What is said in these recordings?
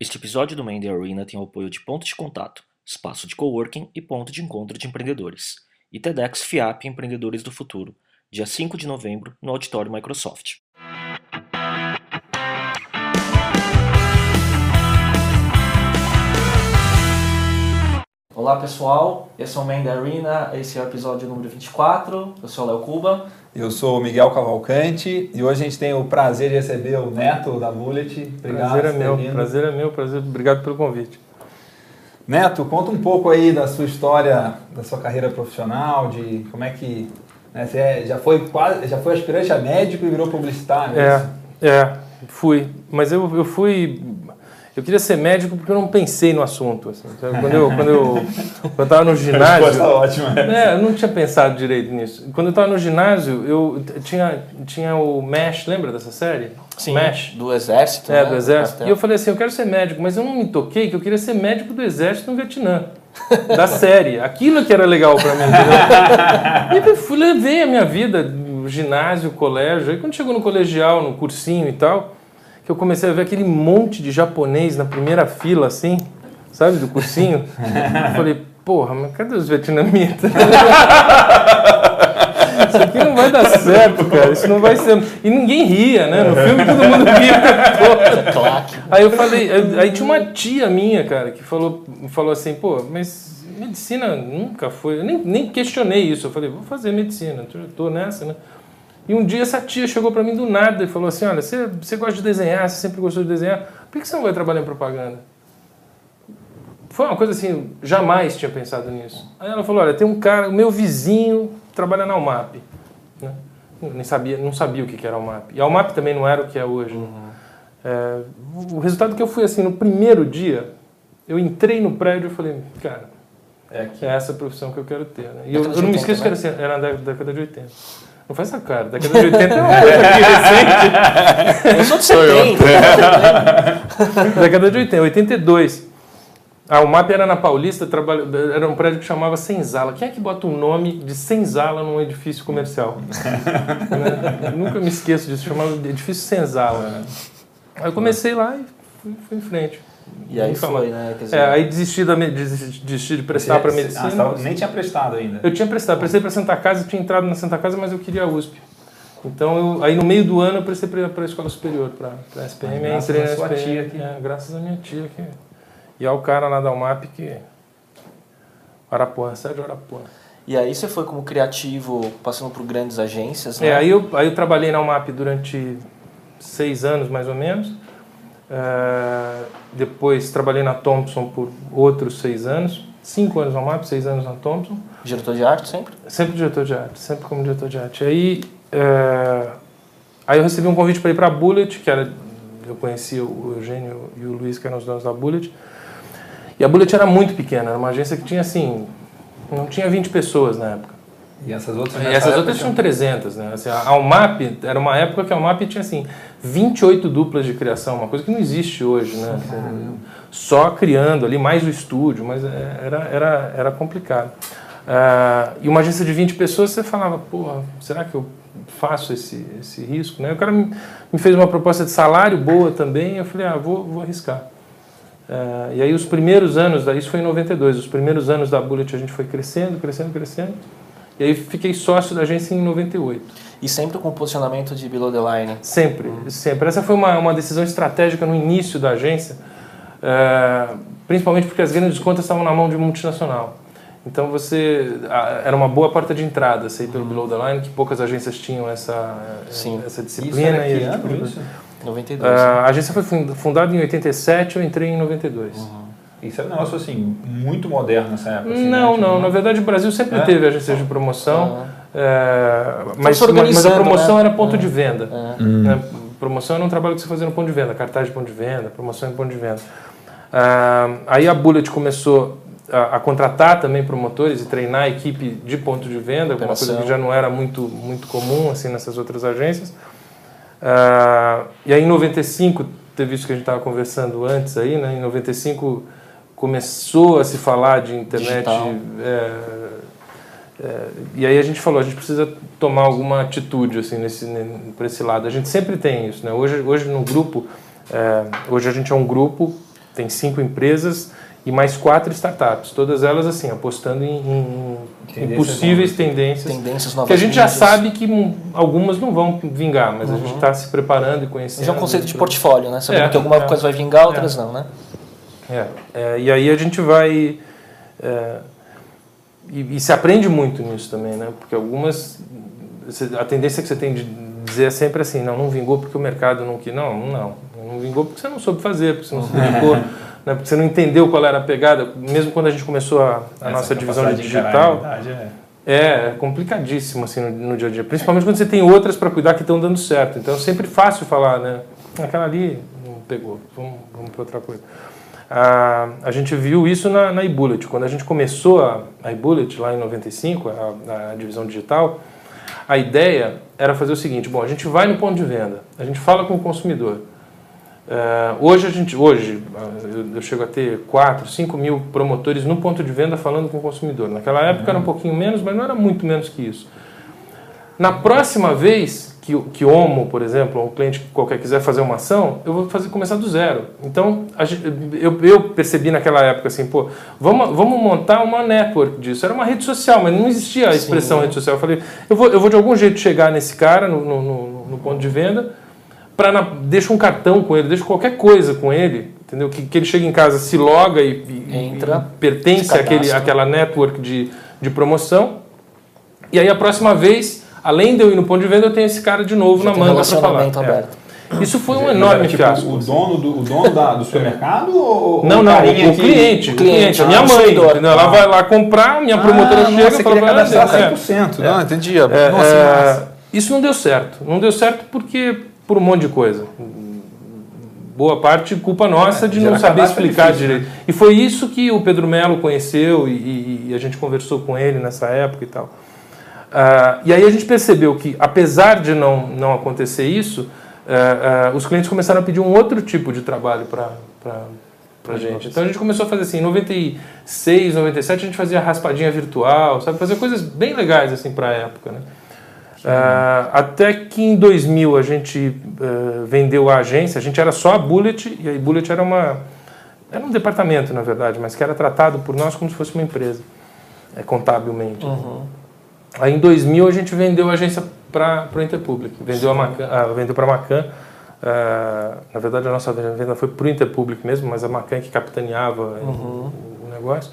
Este episódio do Mandy Arena tem o apoio de Ponto de Contato, espaço de coworking e ponto de encontro de empreendedores, e TEDx FIAP Empreendedores do Futuro, dia 5 de novembro, no Auditório Microsoft. Olá pessoal, esse é o Mandy Arena, esse é o episódio número 24, eu sou o Léo Cuba. Eu sou o Miguel Cavalcante e hoje a gente tem o prazer de receber o Neto da Bullet. Obrigado. Prazer é meu, vindo. prazer é meu, prazer, obrigado pelo convite. Neto, conta um pouco aí da sua história, da sua carreira profissional, de como é que né, você é, já foi quase, já foi aspirante a médico e virou publicitário. É, é, é fui, mas eu, eu fui eu queria ser médico porque eu não pensei no assunto. Assim. Quando eu quando eu quando estava no ginásio, a tá ótima. É, eu não tinha pensado direito nisso. Quando eu estava no ginásio, eu tinha tinha o Mesh, lembra dessa série? Sim. Mesh do exército. É, né? do exército. E eu falei assim, eu quero ser médico, mas eu não me toquei que eu queria ser médico do exército no Vietnã. da série. Aquilo que era legal para mim. e eu fui levei a minha vida, ginásio, colégio. Aí quando chegou no colegial, no cursinho e tal, que eu comecei a ver aquele monte de japonês na primeira fila, assim, sabe, do cursinho. eu falei, porra, mas cadê os vietnamitas? Isso aqui não vai dar certo, cara. Isso não vai ser. E ninguém ria, né? No filme todo mundo ria. Aí eu falei, aí tinha uma tia minha, cara, que falou, falou assim, pô, mas medicina nunca foi. Eu nem, nem questionei isso. Eu falei, vou fazer medicina, tô nessa, né? E um dia essa tia chegou para mim do nada e falou assim: Olha, você, você gosta de desenhar, você sempre gostou de desenhar, por que você não vai trabalhar em propaganda? Foi uma coisa assim, jamais tinha pensado nisso. Aí ela falou: Olha, tem um cara, o meu vizinho trabalha na UMAP. Né? Nem sabia, não sabia o que era a UMAP. E a UMAP também não era o que é hoje. Uhum. É, o resultado que eu fui assim, no primeiro dia, eu entrei no prédio e falei: Cara, é, é essa profissão que eu quero ter. Né? E eu, eu, não me esqueço que era, assim, era na década de 80. Não faz essa cara. Década de 80 é uma coisa aqui recente. Eu sou de 70. Década de 80, 82. Ah, o MAP era na Paulista, era um prédio que chamava Senzala. Quem é que bota um nome de Senzala num edifício comercial? né? Nunca me esqueço disso, chamava edifício Senzala. Aí eu comecei lá e fui, fui em frente. E aí foi, né? Dizer... É, aí desisti, da, desisti de prestar para medicina. Ah, nem tinha prestado ainda. Eu tinha prestado, prestei para Santa Casa, tinha entrado na Santa Casa, mas eu queria a USP. Então, eu, aí no meio do ano eu prestei para a escola superior, para a SPM. Ah, entrei na sua SPM, tia aqui. É, graças à minha tia. Que, e ao cara lá da UMAP que... Arapuã, Sérgio Arapuã. E aí você foi como criativo, passando por grandes agências, né? É, aí eu, aí eu trabalhei na UMAP durante seis anos, mais ou menos. Uh, depois trabalhei na Thompson por outros seis anos, cinco anos na MAP, seis anos na Thompson. Diretor de arte sempre? Sempre diretor de arte, sempre como diretor de arte. Aí, uh, aí eu recebi um convite para ir para a Bullet, que era, eu conhecia o Eugênio e o Luiz, que eram os donos da Bullet. E a Bullet era muito pequena, era uma agência que tinha assim, não tinha 20 pessoas na época. E essas outras? E essas outras tinham 300, né? Assim, a Almap, era uma época que a Almap tinha assim, 28 duplas de criação, uma coisa que não existe hoje, né? Só criando ali, mais o estúdio, mas é, era, era, era complicado. Uh, e uma agência de 20 pessoas, você falava, pô, será que eu faço esse, esse risco? Né? O cara me, me fez uma proposta de salário boa também, eu falei, ah, vou, vou arriscar. Uh, e aí os primeiros anos, isso foi em 92, os primeiros anos da Bullet a gente foi crescendo, crescendo, crescendo. E aí fiquei sócio da agência em 98. E sempre com posicionamento de below the line? Sempre, uhum. sempre. Essa foi uma, uma decisão estratégica no início da agência, é, principalmente porque as grandes contas estavam na mão de multinacional. Então você era uma boa porta de entrada, sei pelo uhum. below the line, que poucas agências tinham essa Sim. essa disciplina isso e a gente, isso? 92. Uh, a agência foi fundada em 87, eu entrei em 92. Uhum. Isso era um negócio assim, muito moderno nessa época. Assim, não, né? não. Tipo, na verdade, o Brasil sempre é? teve agências de promoção, é, mas, mas, a promoção né? era ponto é. de venda. É. Né? Promoção era um trabalho que você fazia no ponto de venda, cartaz de ponto de venda, promoção em ponto de venda. Ah, aí a Bullet começou a, a, contratar também promotores e treinar a equipe de ponto de venda, uma coisa que já não era muito, muito comum assim nessas outras agências. Ah, e aí em 95 teve isso que a gente estava conversando antes aí, né? Em 95 começou a se falar de internet. É, é, e aí a gente falou, a gente precisa tomar alguma atitude assim nesse por esse lado. A gente sempre tem isso, né? Hoje, hoje no grupo, é, hoje a gente é um grupo tem cinco empresas e mais quatro startups, todas elas assim apostando em, em, possíveis tendências, Tendências que a gente já sabe que algumas não vão vingar, mas a Uhum. gente está se preparando e conhecendo. Mas é um conceito de portfólio, né? Sabendo É, que alguma é. coisa vai vingar, outras não, né? É, é, e aí a gente vai. é, e, e se aprende muito nisso também, né? Porque algumas. A tendência que você tem de dizer é sempre assim: não, não vingou porque o mercado não quis. Não, não. Não vingou porque você não soube fazer, porque você não se dedicou, né? porque você não entendeu qual era a pegada. Mesmo quando a gente começou a, a nossa divisão de digital. É. É, é complicadíssimo assim no, no dia a dia. Principalmente quando você tem outras para cuidar que estão dando certo. Então é sempre fácil falar, né? Aquela ali não pegou, vamos, vamos para outra coisa. A gente viu isso na, na iBullet. Quando a gente começou a, a iBullet, lá em 95, a, a divisão digital, a ideia era fazer o seguinte: bom, a gente vai no ponto de venda, a gente fala com o consumidor. É, hoje a gente, hoje eu, eu chego a ter 4, 5 mil promotores no ponto de venda falando com o consumidor. Naquela época era um pouquinho menos, mas não era muito menos que isso. Na próxima vez que, o- que Homo, por exemplo, ou um cliente qualquer quiser fazer uma ação, eu vou fazer começar do zero. Então eu, eu percebi naquela época assim, pô, vamos, vamos montar uma network disso. Era uma rede social, mas não existia a expressão Sim. rede social. Eu falei, eu vou, eu vou de algum jeito chegar nesse cara no, no, no- no ponto de venda para deixa um cartão com ele, deixa qualquer coisa com ele, entendeu? Que, que ele chegue em casa, se loga e, e- Entra, e pertence àquele, àquela network de, de promoção. E aí a próxima vez, além de eu ir no ponto de venda, eu tenho esse cara de novo Já na manga para falar. relacionamento É. aberto. Isso foi um enorme tipo, fiasco. O dono do, o dono da, do supermercado ou Não, não, o, carinha o cliente, o o cliente, cliente, a ah, minha o mãe? Ela Ah. vai lá comprar, minha promotora ah, chega nossa, e fala ela, cadastrar é. 100%. Não, entendi. É, Nossa, é, isso não deu certo. Não deu certo porque por um monte de coisa. Boa parte culpa nossa É, de não saber explicar difícil, direito. E foi isso que o Pedro Melo conheceu e, e- e a gente conversou com ele nessa época e tal. Ah, e aí a gente percebeu que, apesar de não, não acontecer isso, ah, ah, os clientes começaram a pedir um outro tipo de trabalho para a gente. Então a gente começou a fazer assim, em 96, 97 a gente fazia raspadinha virtual, sabe? Fazer coisas bem legais assim para a época, né? Ah, até que em 2000 a gente ah, vendeu a agência, a gente era só a Bullet, e a Bullet era uma era um departamento, na verdade, mas que era tratado por nós como se fosse uma empresa, é, contabilmente. Aí em 2000 a gente vendeu a agência para o Interpublic, vendeu a Macan, ah, vendeu para a Macan. ah, na verdade a nossa venda foi para o Interpublic mesmo, mas a Macan que capitaneava o, o negócio.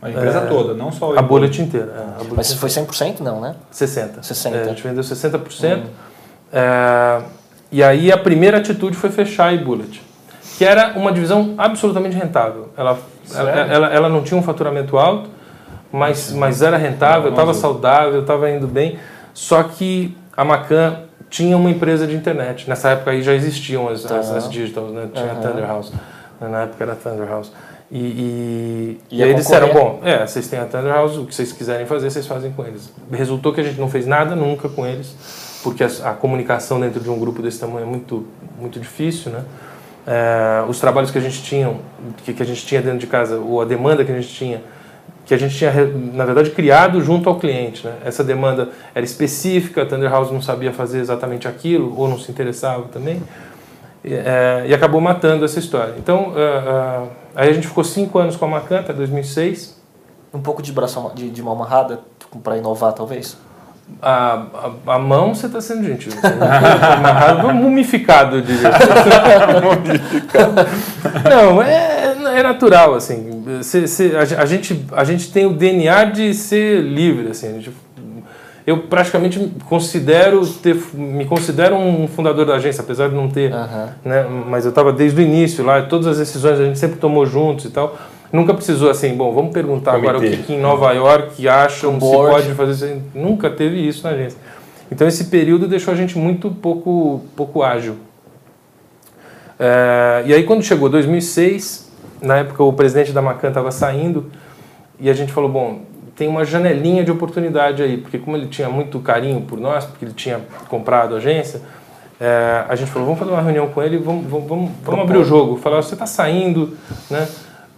A empresa toda, não só A Bullet inteira. é, a Bullet Mas foi 100% não, né? 60. 60. É, a gente vendeu 60%. É, e aí a primeira atitude foi fechar a iBullet, que era uma divisão absolutamente rentável. Ela, ela, ela, ela não tinha um faturamento alto, mas, mas era rentável, estava saudável, estava indo bem. Só que a Macan tinha uma empresa de internet. Nessa época aí já existiam as, as, as digitals, né? tinha a Thunder House. Na época era Thunder House. E, e, e Ia aí eles disseram, bom, é, vocês têm a Thunder House, o que vocês quiserem fazer, vocês fazem com eles. Resultou que a gente não fez nada nunca com eles, porque a, a comunicação dentro de um grupo desse tamanho é muito, muito difícil, né? É, os trabalhos que a gente tinha, que, que a gente tinha dentro de casa, ou a demanda que a gente tinha, que a gente tinha, na verdade, criado junto ao cliente. Né? Essa demanda era específica, a Thunder House não sabia fazer exatamente aquilo, ou não se interessava também, e, é, e acabou matando essa história. Então, é, é, aí a gente ficou cinco anos com a Macan, até 2006. Um pouco de braço de, de mão amarrada para inovar, talvez. A, a, a mão você está sendo gentil. Amarrado, mumificado, diria. Não, é, é natural, assim. Cê- cê- a, a gente, a gente tem o DNA de ser livre, assim. a gente- eu praticamente me considero ter, me considero um fundador da agência, apesar de não ter, Aham. né? Mas eu estava desde o início lá, todas as decisões a gente sempre tomou juntos e tal. Nunca precisou assim, bom, vamos perguntar agora o Comitê. que, que em Nova York acham se pode fazer isso. Nunca teve isso na agência. Então esse período deixou a gente muito pouco, pouco ágil. É, e aí quando chegou 2006, na época o presidente da Macan estava saindo e a gente falou, bom, tem uma janelinha de oportunidade aí, porque como ele tinha muito carinho por nós, porque ele tinha comprado a agência, é, a gente falou, vamos fazer uma reunião com ele, vamos, vamos, vamos, vamos abrir o jogo, falar, você está saindo, né?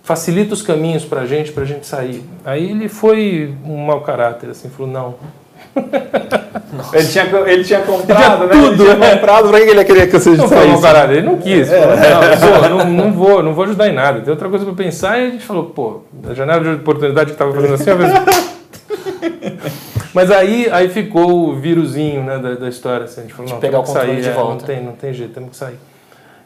facilita os caminhos para a gente, para a gente sair. Aí ele foi um mau caráter, assim, falou, não, Ele tinha, ele tinha comprado, né? tudo, ele tinha é. comprado, pra que ele ia querer que você Não falou, saísse? caralho, ele não quis. Falou, não, pô, não, não vou, não vou ajudar em nada. Tem outra coisa pra pensar e a gente falou, pô, a janela de oportunidade que tava fazendo assim. Mas aí, aí ficou o vírusinho né, da, da história. Assim, a gente falou, De não, pegar temos o sair, de é, volta. Não tem, não tem jeito, temos que sair.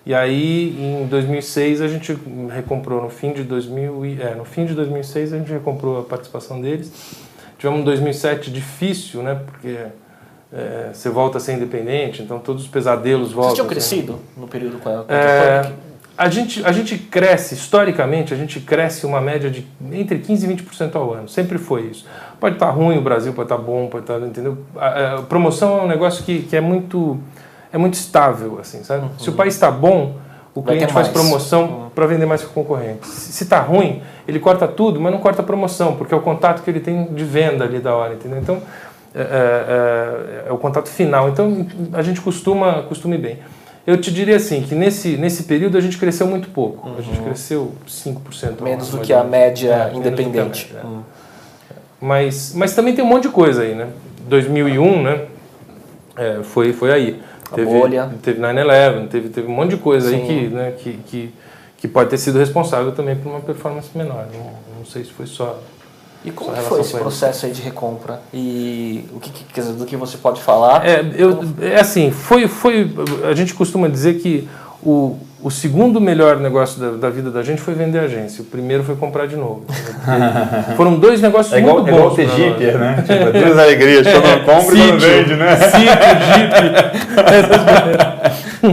E aí, em 2006, a gente recomprou, no fim de 2000, e- é, no fim de 2006, a gente recomprou a participação deles. Tivemos um 2007 difícil, né, porque é, você volta a ser independente, então todos os pesadelos voltam. Vocês tinham crescido no período com a, com É, a, gente, a gente cresce, historicamente, a gente cresce uma média de entre 15% e 20% ao ano. Sempre foi isso. Pode estar ruim o Brasil, pode estar bom, pode estar. Entendeu? A, a promoção é um negócio que, que é, muito, é muito estável, assim, sabe? Se o país está bom, o cliente faz mais. Uhum. promoção para vender mais que o concorrente. Se está ruim, ele corta tudo, mas não corta a promoção, porque é o contato que ele tem de venda ali da hora, entendeu? Então, é, é- é- é o contato final. Então, a gente costuma, costuma ir bem. Eu te diria assim, que nesse, nesse período a gente cresceu muito pouco. A gente cresceu 5% ao Uhum. Menos do que a média É, que a independente. média, é. Hum. Mas, mas também tem um monte de coisa aí, né? 2001, né? É, foi, foi aí. A bolha. Teve 9-11, teve, teve um monte de coisa aí Sim. que, né, que, que, que pode ter sido responsável também por uma performance menor. Não, não sei se foi só... E como Só foi esse processo aí de recompra? E o que, que- dizer, do que você pode falar? É, eu, é assim, foi, foi. A gente costuma dizer que o, o segundo melhor negócio da, da vida da gente foi vender agência. O primeiro foi comprar de novo. Foram dois negócios É igual, muito é igual bons. ter pra Jeep, né? Tipo, duas alegrias, quando compra e quando vende, né? Sítio, Jeep.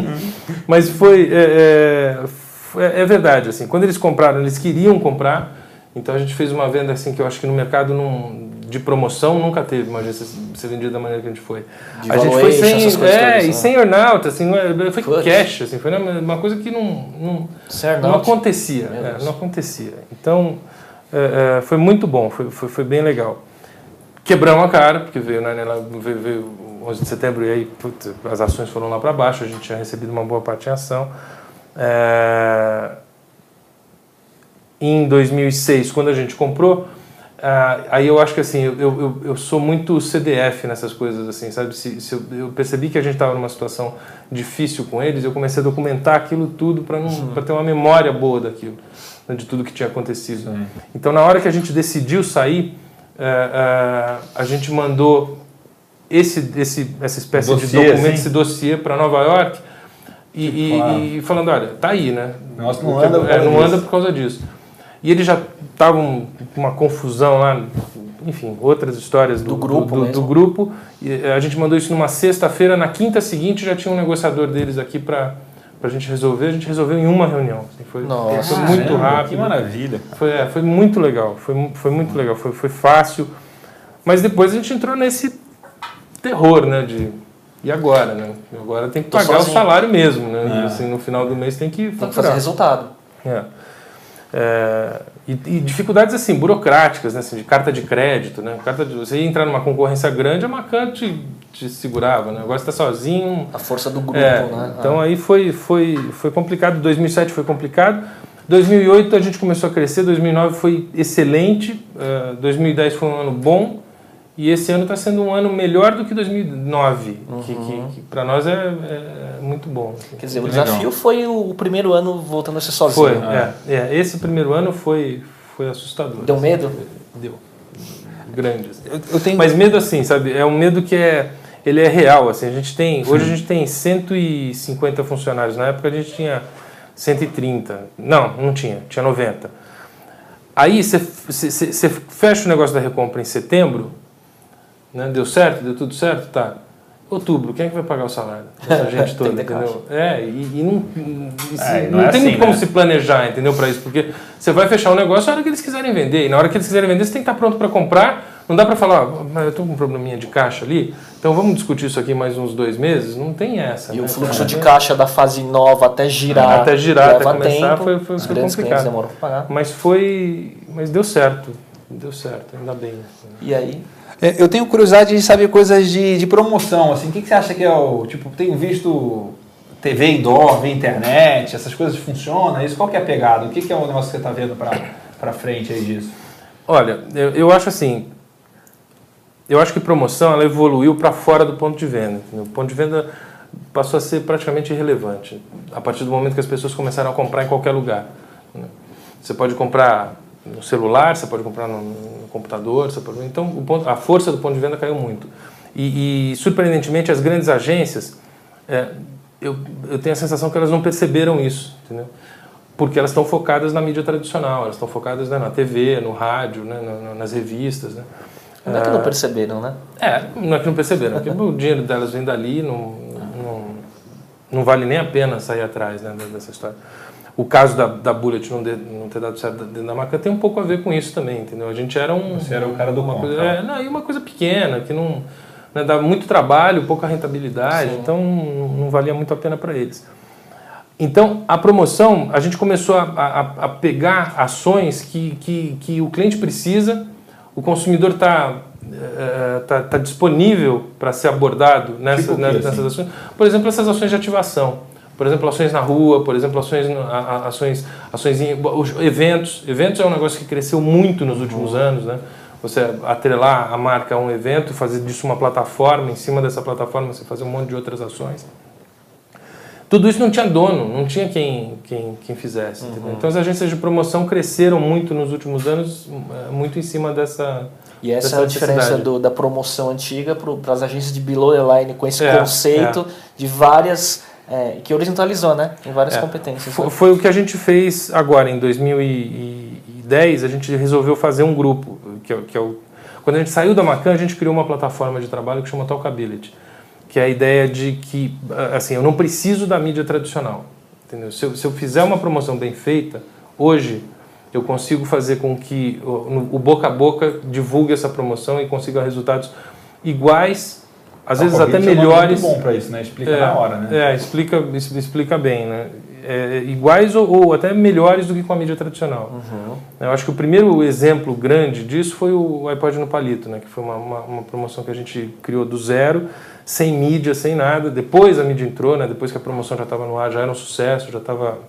Mas foi é, é, foi- é verdade assim. Quando eles compraram, eles queriam comprar. Então a gente fez uma venda assim que eu acho que no mercado não, de promoção nunca teve uma agência ser vendida da maneira que a gente foi. De a gente foi sem, coisas é, todas, e né? sem earnout, assim, é- foi Putz. cash, assim, foi uma coisa que não, não, não acontecia, é, não acontecia. Então, é, é, foi muito bom, foi, foi, foi bem legal. Quebramos a cara, porque veio, né, veio, veio o 11 de setembro e aí putz, as ações foram lá para baixo, a gente tinha recebido uma boa parte em ação. É, em 2006, quando a gente comprou, ah, aí eu acho que assim, eu, eu, eu sou muito CDF nessas coisas, assim, sabe? Se, se eu, eu percebi que a gente estava numa situação difícil com eles, eu comecei a documentar aquilo tudo para ter uma memória boa daquilo, né, de tudo que tinha acontecido. Sim. Então, na hora que a gente decidiu sair, eh, a gente mandou esse, esse, essa espécie de Dossiê, documento, assim? esse dossiê para Nova York e, e- claro. e falando, olha, tá aí, né? O negócio não anda é, não anda por causa disso. E eles já estavam com uma confusão lá, enfim, outras histórias do, Do grupo do, do grupo. E eh, a gente mandou isso numa sexta-feira, na quinta seguinte já tinha um negociador deles aqui para a gente resolver. A gente resolveu em uma reunião. assim, foi, Nossa. foi muito Caramba, rápido. Que maravilha. Foi, é, foi muito legal, foi, foi muito legal, foi, foi fácil. Mas depois a gente entrou nesse terror, né? De, e agora, né? Agora tem que Tô pagar sozinho. o salário mesmo, né? É. Assim, no final do mês tem que Tem que fazer resultado. É. É, e, e dificuldades assim, burocráticas, né? Assim, de carta de crédito, né? Carta de, você ia entrar numa concorrência grande, a Macan te, te segurava, né? Agora você está sozinho, A força do grupo, é, né? Então aí foi, foi, foi complicado. 2007 foi complicado. 2008 a gente começou a crescer. 2009 foi excelente. eh, 2010 foi um ano bom. E esse ano está sendo um ano melhor do que 2009, que, que, que para nós é, é muito bom. assim. Quer dizer, o Legal. desafio foi o, primeiro ano voltando a ser sozinho. Foi, é, é. Esse primeiro ano foi, foi assustador. Deu medo? Deu. Grande. assim. Eu, eu tenho. Mas medo assim, sabe? É um medo que é ele é real, assim. A gente tem, hoje a gente tem 150 funcionários. Na época a gente tinha 130. Não, não tinha, tinha 90. Aí você fecha o negócio da recompra em setembro, né? Deu certo, deu tudo certo, tá? Outubro, quem é que vai pagar o salário? Essa gente toda, entendeu? É, e, e não, e É, não não, é tem assim, como né? se planejar, entendeu, para isso, porque você vai fechar o negócio na hora que eles quiserem vender, e na hora que eles quiserem vender, você tem que estar pronto para comprar. Não dá para falar, "Ah, mas eu estou com um probleminha de caixa ali, então vamos discutir isso aqui mais uns dois meses. Não tem essa. E né? o fluxo de caixa da fase nova até girar. Até girar, até começar, tempo. foi- foi- complicado. para pagar. Mas foi. Mas deu certo. Deu certo, ainda bem. assim. E aí? É, Eu tenho curiosidade de saber coisas de, de promoção, assim, o que, que você acha que é o, tipo, tenho visto TV indoor, via internet, essas coisas funcionam, isso qual que é a pegada? O que, que é o negócio que você está vendo para frente aí disso? Olha, eu, eu acho assim. eu acho que promoção ela evoluiu para fora do ponto de venda. Entendeu? O ponto de venda passou a ser praticamente irrelevante a partir do momento que as pessoas começaram a comprar em qualquer lugar. Né? Você pode comprar no celular, você pode comprar no, no computador, pode... então ponto, a força do ponto de venda caiu muito. E, e surpreendentemente as grandes agências, é, eu, eu tenho a sensação que elas não perceberam isso, entendeu? porque elas estão focadas na mídia tradicional, elas estão focadas né, na TV, no rádio, né, nas revistas. Né? Não é que não ah, perceberam, né? É, não é que não perceberam, porque o dinheiro delas vem dali, não, não, não vale nem a pena sair atrás né, dessa história. O caso da, da Bullet não, de, não ter dado certo dentro da marca tem um pouco a ver com isso também, entendeu? A gente era um... Você era o cara do uma coisa, é, não, e uma coisa pequena, que não... Né, dava muito trabalho, pouca rentabilidade, Sim. então não valia muito a pena para eles. Então, a promoção, a gente começou a, a, a pegar ações que, que, que, o cliente precisa, o consumidor está é, tá, tá disponível para ser abordado nessas, tipo nessas, nessas ações. Por exemplo, essas ações de ativação. Por exemplo, ações na rua, por exemplo, ações, ações, ações em eventos. Eventos é um negócio que cresceu muito nos últimos uhum. anos, né? Você atrelar a marca a um evento, fazer disso uma plataforma, em cima dessa plataforma você fazer um monte de outras ações. Tudo isso não tinha dono, não tinha quem, quem, quem fizesse. Uhum. Então as agências de promoção cresceram muito nos últimos anos, eh, muito em cima dessa. E essa é a diferença do, da promoção antiga para as agências de below the line com esse é, conceito é. de várias. É, que horizontalizou, né? Em várias é. competências. Foi, né? foi, o que a gente fez agora, em 2010, a gente resolveu fazer um grupo, que é, que é o. Quando a gente saiu da Macan, a gente criou uma plataforma de trabalho que chama Talkability que é a ideia de que, assim, eu não preciso da mídia tradicional. Entendeu? Se eu, se eu fizer uma promoção bem feita, hoje eu consigo fazer com que o, o boca a boca divulgue essa promoção e consiga resultados iguais, às vezes até melhores. É muito bom para isso, né? Explica é, na hora, né? É, explica, explica bem, né? É, iguais ou, ou, até melhores do que com a mídia tradicional. Uhum. Eu acho que o primeiro exemplo grande disso foi o iPod no palito, né? Que foi uma, uma, uma promoção que a gente criou do zero sem mídia, sem nada. Depois a mídia entrou, né? depois que a promoção já estava no ar, já era um sucesso, já estava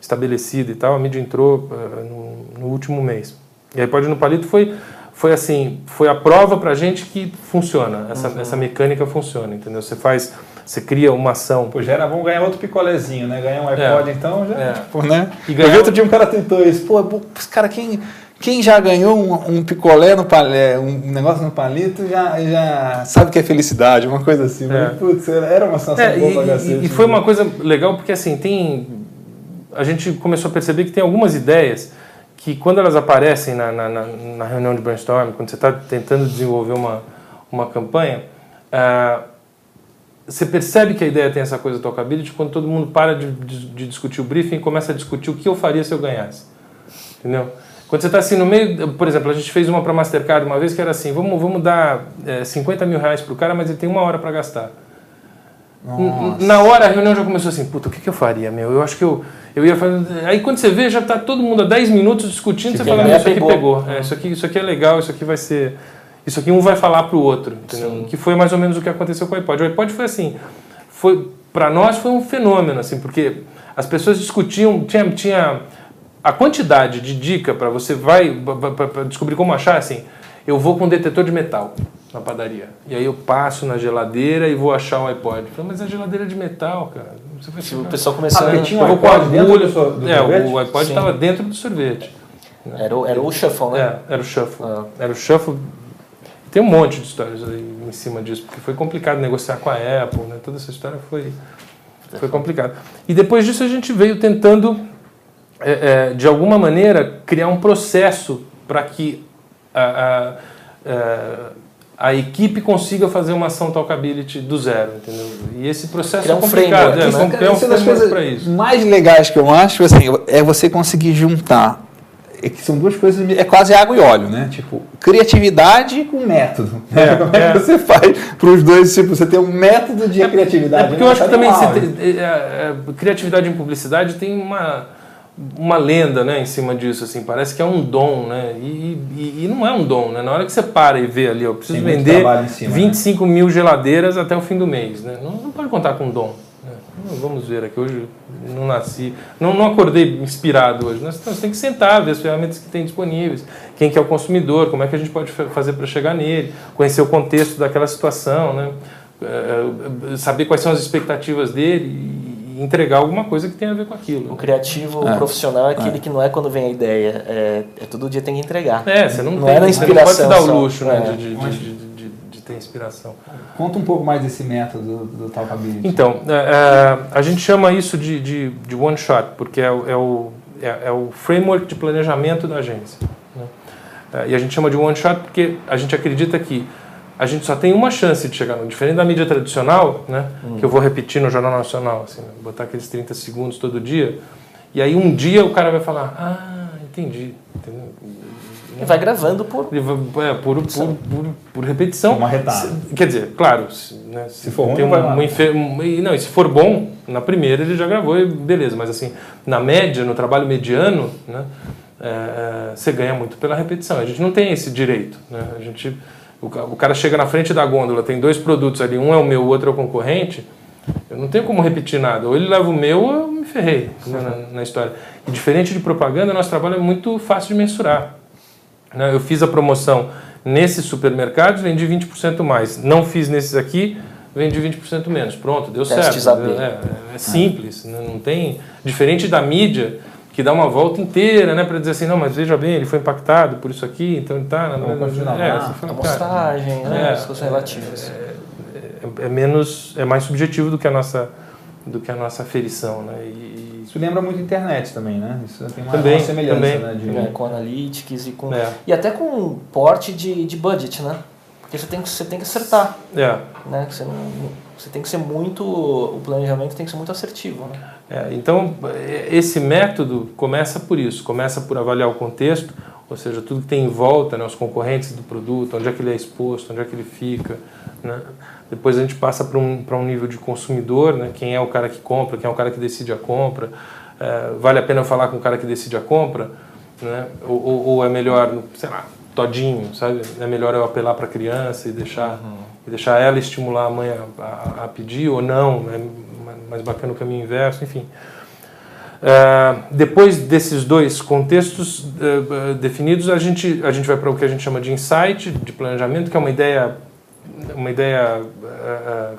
estabelecida e tal, a mídia entrou uh, no, no, último mês. E aí Pode no Palito foi, foi assim, foi a prova para a gente que funciona, essa, uhum. essa mecânica funciona, entendeu? Você faz, você cria uma ação. Pô, já era bom ganhar outro picolézinho, né? Ganhar um iPod, é. então já, é. pô, né? E ganhar... Eu vi outro dia um cara tentou isso, pô, cara, quem quem já ganhou um, um picolé no palé, um negócio no palito, já, já sabe que é felicidade, uma coisa assim. É. Mas, putz, era uma sensação é, boa e, e, e foi uma coisa legal porque assim, tem. A gente começou a perceber que tem algumas ideias que quando elas aparecem na, na, na, reunião de brainstorming, quando você está tentando desenvolver uma, uma campanha, uh, você percebe que a ideia tem essa coisa do talkability quando todo mundo para de, de, de discutir o briefing e começa a discutir o que eu faria se eu ganhasse. Entendeu? Quando você está assim no meio, por exemplo, a gente fez uma para Mastercard uma vez que era assim, vamos, vamos dar é, 50 mil reais para o cara, mas ele tem uma hora para gastar. Nossa. Na hora a reunião já começou assim, puta, o que, que eu faria, meu? Eu acho que eu, eu ia. Aí quando você vê, já está todo mundo há 10 minutos discutindo, você, você fala, isso aqui pegou. É, isso, aqui, isso aqui é legal, isso aqui vai ser... Isso aqui um vai falar para o outro, entendeu? Sim. Que foi mais ou menos o que aconteceu com o iPod. O iPod foi assim, foi para nós foi um fenômeno, assim, porque as pessoas discutiam, tinha... tinha a quantidade de dica para você vai para descobrir como achar assim, eu vou com um detetor de metal na padaria. E aí eu passo na geladeira e vou achar o iPod. Falei, mas a geladeira é de metal, cara. Você vai o pessoal começou ah, a... tinha um iPod dentro do, do É, o iPod estava dentro do sorvete. Era o, era o shuffle, né? É, era o shuffle. Ah. Era o shuffle. Tem um monte de histórias aí em cima disso, porque foi complicado negociar com a Apple, né? Toda essa história foi, foi complicado. E depois disso a gente veio tentando é, é, de alguma maneira, criar um processo para que a, a, a, a, equipe consiga fazer uma ação talkability do zero, entendeu? E esse processo criar é complicado. Um é, né? criar um framework para isso. mais legais que eu acho assim, é você conseguir juntar é que são duas coisas, é quase água e óleo, né? Tipo, criatividade com método. É, Como é, que você faz para os dois? Tipo, você tem um método de é, criatividade. É porque eu acho que também tem, é, criatividade em publicidade tem uma uma lenda né, em cima disso, assim, parece que é um dom, né? E, e, e não é um dom, né? Na hora que você para e vê ali, eu preciso vender cima, 25 né? mil geladeiras até o fim do mês, né? Não, não pode contar com dom. Né? vamos ver aqui. Hoje não nasci, não, não acordei inspirado hoje. Nós, nós temos que sentar, ver as ferramentas que tem disponíveis, quem que é o consumidor, como é que a gente pode fazer para chegar nele, conhecer o contexto daquela situação, né? É, saber quais são as expectativas dele entregar alguma coisa que tenha a ver com aquilo. O criativo é. o profissional é aquele é. que não é quando vem a ideia, é, é todo dia tem que entregar. É, você não, não tem, é na inspiração. Você não pode se dar o luxo né, de, de, de, de, de ter inspiração. Conta um pouco mais desse método do Talkability. Então, é, a gente chama isso de, de, de one shot, porque é, é, o, é, é o framework de planejamento da agência. Né? E a gente chama de one shot porque a gente acredita que a gente só tem uma chance de chegar no. Diferente da mídia tradicional, né? Hum. Que eu vou repetir no Jornal Nacional, assim, né? botar aqueles 30 segundos todo dia. E aí um dia o cara vai falar, ah, entendi. Entendeu? E vai gravando por... É, por, por, por, por, repetição. Uma retada. Quer dizer, claro, né, se for ruim, tem uma, uma enfermo, Não, e se for bom, na primeira ele já gravou e beleza. Mas assim, na média, no trabalho mediano, né, é, é você ganha muito pela repetição. A gente não tem esse direito. Né? A gente o cara chega na frente da gôndola, tem dois produtos ali, um é o meu, o outro é o concorrente, eu não tenho como repetir nada. Ou ele leva o meu ou eu me ferrei né, na, na, história. E diferente de propaganda, nosso trabalho é muito fácil de mensurar. Né? Eu fiz a promoção nesses supermercados, vendi 20% mais. Não fiz nesses aqui, vendi 20% menos. Pronto, deu Testes certo. É, é, é, simples, né? não tem... Diferente da mídia, que dá uma volta inteira, né, para dizer assim, não, mas veja bem, ele foi impactado por isso aqui, então ele está... Na, na, é, ah, fala, amostragem, né, é, as coisas relativas. É, é, é, menos, é mais subjetivo do que a nossa, do que a nossa aferição, né, e, isso lembra muito a internet também, né? Isso tem uma, também, uma semelhança, também. né? De... É, com analytics e com... É. E até com porte de, de budget, né? Porque você tem que, você tem que acertar. É. Né? Você, não, você tem que ser muito. O planejamento tem que ser muito assertivo. Né? É, então, esse método começa por isso: começa por avaliar o contexto, ou seja, tudo que tem em volta, né, os concorrentes do produto, onde é que ele é exposto, onde é que ele fica. Né? Depois a gente passa para um, um nível de consumidor, né? quem é o cara que compra, quem é o cara que decide a compra. É, vale a pena falar com o cara que decide a compra? Né? Ou, ou, ou é melhor, sei lá, todinho, sabe? É melhor eu apelar para a criança e deixar, uhum. E deixar ela estimular a mãe a, a, a, pedir ou não, é mais bacana o caminho inverso, enfim. Uh, depois desses dois contextos uh, definidos, a gente, a gente vai para o que a gente chama de insight, de planejamento, que é uma ideia, uma ideia uh,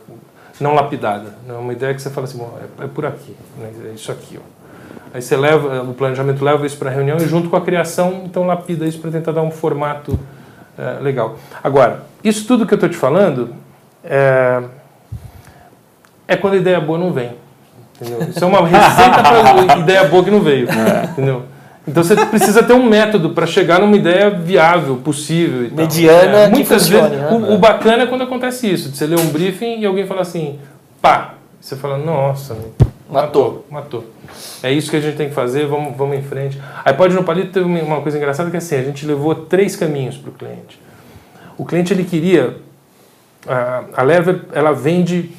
não lapidada, né? uma ideia que você fala assim, é, é por aqui, né? é isso aqui, ó. Aí você leva, o planejamento leva isso para a reunião e junto com a criação, então lapida isso para tentar dar um formato é, legal. Agora, isso tudo que eu estou te falando é, é quando a ideia boa não vem. Entendeu? Isso é uma receita para ideia boa que não veio. É. Entendeu? Então você precisa ter um método para chegar numa ideia viável, possível. Mediana, é, muitas funcione, vezes. Né? O, o, bacana é quando acontece isso, de você ler um briefing e alguém fala assim, pá, você fala, nossa, matou, matou. É isso que a gente tem que fazer, vamos, vamos em frente. A iPod no Palito teve uma coisa engraçada que é assim, a gente levou três caminhos para o cliente. O cliente ele queria, a, a Lever, ela vende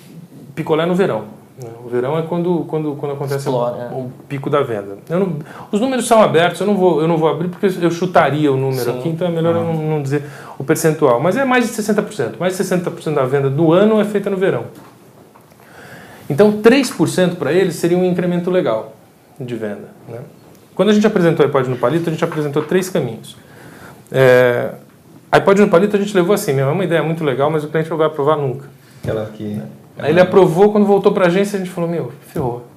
picolé no verão. O verão é quando, quando, quando acontece o, é. o, pico da venda. Não, os números são abertos, eu não, vou, eu não vou abrir porque eu chutaria o número Sim. aqui, então é melhor eu não, não dizer o percentual. Mas é mais de 60%. Mais de 60% da venda do ano é feita no verão. Então, 3% para eles seria um incremento legal de venda. Né? Quando a gente apresentou o iPod no palito, a gente apresentou três caminhos. É, iPod no palito a gente levou assim, é uma ideia muito legal, mas o cliente não vai aprovar nunca. Aquela que... Aí ele aprovou, quando voltou para a agência, a gente falou, meu, ferrou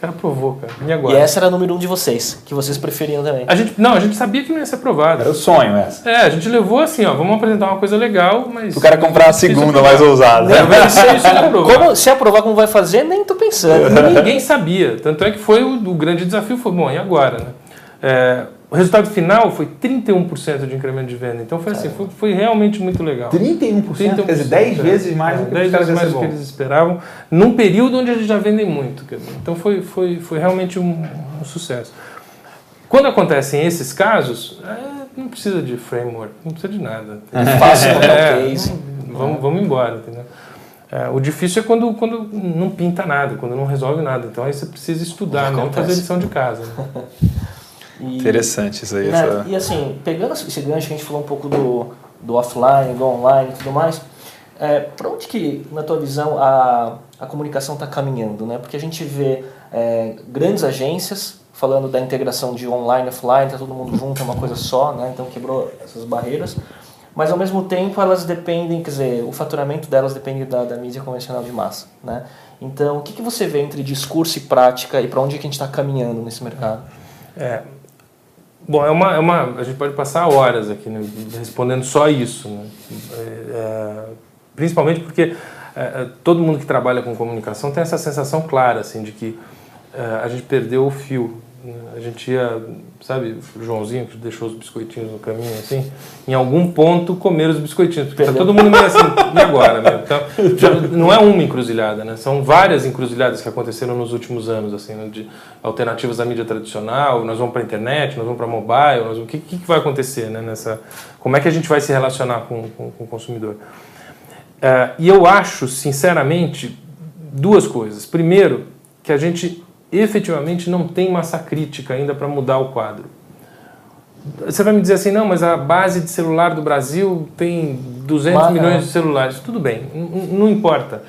cara aprovou, cara. E agora? E essa era a número um de vocês, que vocês preferiam também. A gente, não, a gente sabia que não ia ser aprovado. Era o sonho essa. É, a gente levou assim, ó, vamos apresentar uma coisa legal, mas... O cara comprar a segunda mais ousada. Aprovar. Como, se aprovar como vai fazer, nem tô pensando. Ninguém sabia. Tanto é que foi o, o grande desafio, foi, bom, e agora, né? É, o resultado final foi 31% de incremento de venda. Então foi assim, foi, foi realmente muito legal. 31%? 31% quer dizer, 10 é, vezes mais do que, 10 vezes mais do que eles esperavam, num período onde eles já vendem muito. Então foi, foi, foi realmente um, um sucesso. Quando acontecem esses casos, é, não precisa de framework, não precisa de nada. É fácil é, case. Vamos, vamos embora, entendeu? É, o difícil é quando, quando não pinta nada, quando não resolve nada. Então aí você precisa estudar, não fazer lição de casa. Né? E, Interessante isso aí. Né, essa... E assim, pegando esse gancho que a gente falou um pouco do, do offline, do online e tudo mais, é, para onde que, na tua visão, a, a comunicação está caminhando? Né? Porque a gente vê é, grandes agências falando da integração de online e offline, está todo mundo junto, é uma coisa só, né? então quebrou essas barreiras. Mas ao mesmo tempo elas dependem, quer dizer, o faturamento delas depende da, da mídia convencional de massa. Né? Então, o que, que você vê entre discurso e prática e para onde que a gente está caminhando nesse mercado? É, Bom, é uma, é uma, a gente pode passar horas aqui né, respondendo só isso, né? é, é principalmente porque é, é, todo mundo que trabalha com comunicação tem essa sensação clara assim de que é, a gente perdeu o fio a gente ia, sabe, o Joãozinho que deixou os biscoitinhos no caminho, assim, em algum ponto comer os biscoitinhos, porque tá todo mundo meio assim, e agora, né? Então, já, não é uma encruzilhada, né? São várias encruzilhadas que aconteceram nos últimos anos, assim, né? de alternativas à mídia tradicional, nós vamos para a internet, nós vamos para mobile, nós vamos, o que, que vai acontecer, né? Nessa, como é que a gente vai se relacionar com, com, com o consumidor? Uh, e eu acho, sinceramente, duas coisas. Primeiro, que a gente efetivamente não tem massa crítica ainda para mudar o quadro. Você vai me dizer assim, não, mas a base de celular do Brasil tem 200 mas, milhões de celulares. Tudo bem, não importa.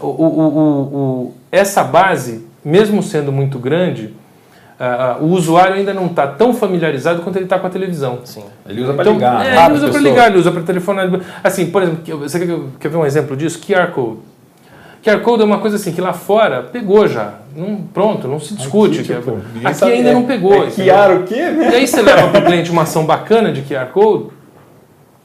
O, o, o, essa base, mesmo sendo muito grande, Uh, o usuário ainda não está tão familiarizado quanto ele está com a televisão. Sim. Ele usa para então, ligar. É, ele usa para ligar, ele usa para telefonar. Assim, por exemplo, você quer, quer ver um exemplo disso? QR Code. QR Code é uma coisa assim que lá fora pegou já. Não, pronto, não se discute. Aqui, tipo, aqui ainda é, não pegou. É QR o quê, né? E aí você leva para o cliente uma ação bacana de QR Code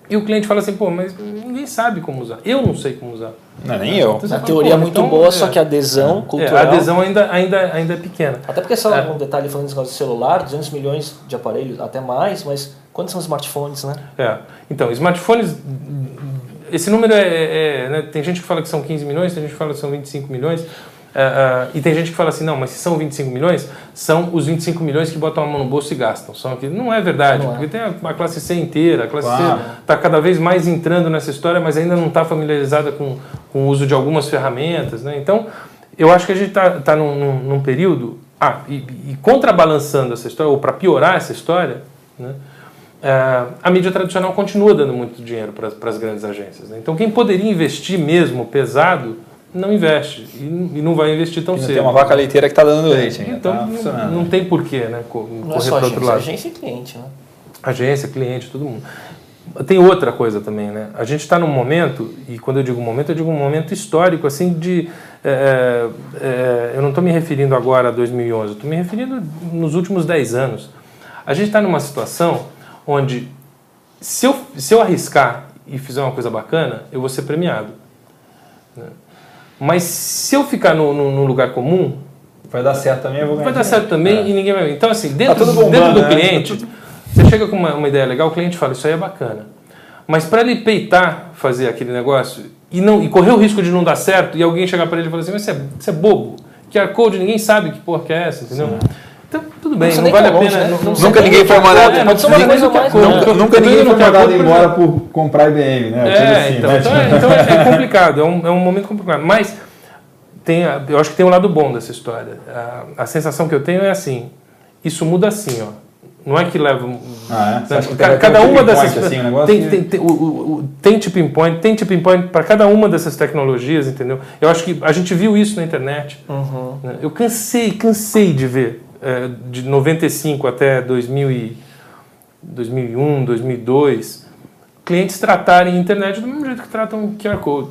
e o cliente fala assim, pô, mas ninguém sabe como usar. Eu não sei como usar. Não, nem eu. Então, a teoria é muito então, boa, é, só que a adesão é, cultural... É, a adesão ainda, ainda, ainda é pequena. Até porque, só é. um detalhe falando desse negócio de celular, 200 milhões de aparelhos, até mais, mas quantos são smartphones, né? É, então, smartphones esse número é, é, é né, tem gente que fala que são 15 milhões, tem gente que fala que são 25 milhões, uh, uh, e tem gente que fala assim, não, mas se são 25 milhões, são os 25 milhões que botam a mão no bolso e gastam. São aqui. Não é verdade, não é. porque tem a, a, classe C inteira, a classe claro. C está cada vez mais entrando nessa história, mas ainda não está familiarizada com, com o uso de algumas ferramentas. Né? Então, eu acho que a gente está tá num, num, num, período, ah, e, e contrabalançando essa história, ou para piorar essa história, né? É, a mídia tradicional continua dando muito dinheiro para as grandes agências. Né? Então, quem poderia investir mesmo pesado, não investe. E, e não vai investir tão cedo. Tem uma vaca leiteira que está dando leite. Ainda, então, tá não, não, tem porquê né, correr não é só para outro lado. Agência e cliente. Né? Agência, cliente, todo mundo. Tem outra coisa também, né? A gente está num momento, e quando eu digo momento, eu digo um momento histórico, assim, de. É, é, eu não estou me referindo agora a 2011, estou me referindo nos últimos 10 anos. A gente está numa situação onde se eu, se eu arriscar e fizer uma coisa bacana, eu vou ser premiado. Né? Mas se eu ficar no, no, no, lugar comum. Vai dar certo também, eu vou ganhar. Vai dar certo também é. e ninguém vai ver. Então, assim, dentro, tá bombando, dentro do né? cliente, tá você chega com uma, uma ideia legal, o cliente fala: Isso aí é bacana. Mas para ele peitar fazer aquele negócio e, não, e correr o risco de não dar certo e alguém chegar para ele e falar assim: Mas você é, você é bobo. QR Code, ninguém sabe que porra que é essa, entendeu? Sim. Então, tudo bem, não, não vale a pena. Né? Não, nunca ninguém foi mandado. É, pode uma coisa mais, nunca, nunca ninguém foi mandado embora por comprar IBM, né? É, assim, então, né? então, é, então é, é, complicado, é um, é um momento complicado. Mas tem, eu acho que tem um lado bom dessa história. A, a sensação que eu tenho é assim: isso muda assim, ó. Não é que leva. Ah, é? Né? Cada uma dessas. Assim, um tem, tem, tem, o, o, tem tipping point, tem tipping point para cada uma dessas tecnologias, entendeu? Eu acho que a gente viu isso na internet. Uhum. Né? Eu cansei, cansei de ver é, de 95 até 2000 e 2001, 2002, clientes tratarem internet do mesmo jeito que tratam QR Code.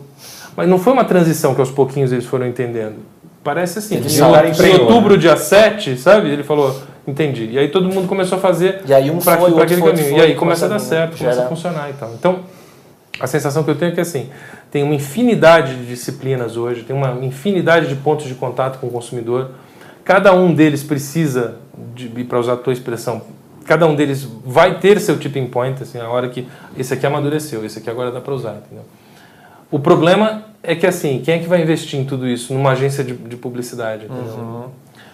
Mas não foi uma transição que aos pouquinhos eles foram entendendo. Parece assim, em, outubro, dia 7, sabe? Ele falou, entendi. E aí todo mundo começou a fazer e aí um para aquele foi, caminho. Foi, e aí começa a dar certo, começa a funcionar e tal. Então, a sensação que eu tenho é que assim, tem uma infinidade de disciplinas hoje, tem uma infinidade de pontos de contato com o consumidor Cada um deles precisa, de, para usar a tua expressão, cada um deles vai ter seu tipping point, assim, a hora que esse aqui amadureceu, esse aqui agora dá para usar, entendeu? O problema é que, assim, quem é que vai investir em tudo isso numa agência de, de publicidade, uhum.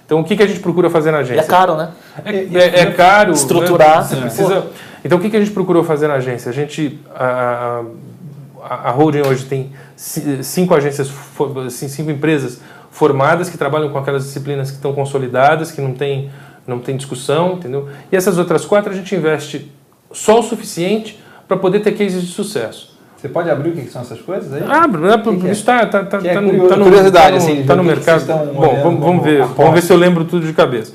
Então, o que, que a gente procura fazer na agência? E é caro, né? É, é, é caro. Estruturar. Né? Precisa... Então, o que, que a gente procurou fazer na agência? A gente... A, a, a holding hoje tem cinco agências, cinco empresas formadas, que trabalham com aquelas disciplinas que estão consolidadas, que não tem, não tem discussão, entendeu? E essas outras quatro a gente investe só o suficiente para poder ter cases de sucesso. Você pode abrir o que são essas coisas aí? Abro, né? que isso está tá, tá, é tá, no, tá no, curiosidade, tá no, assim, tá no mercado. Bom, vamos, vamos ver, vamos ver se eu lembro tudo de cabeça.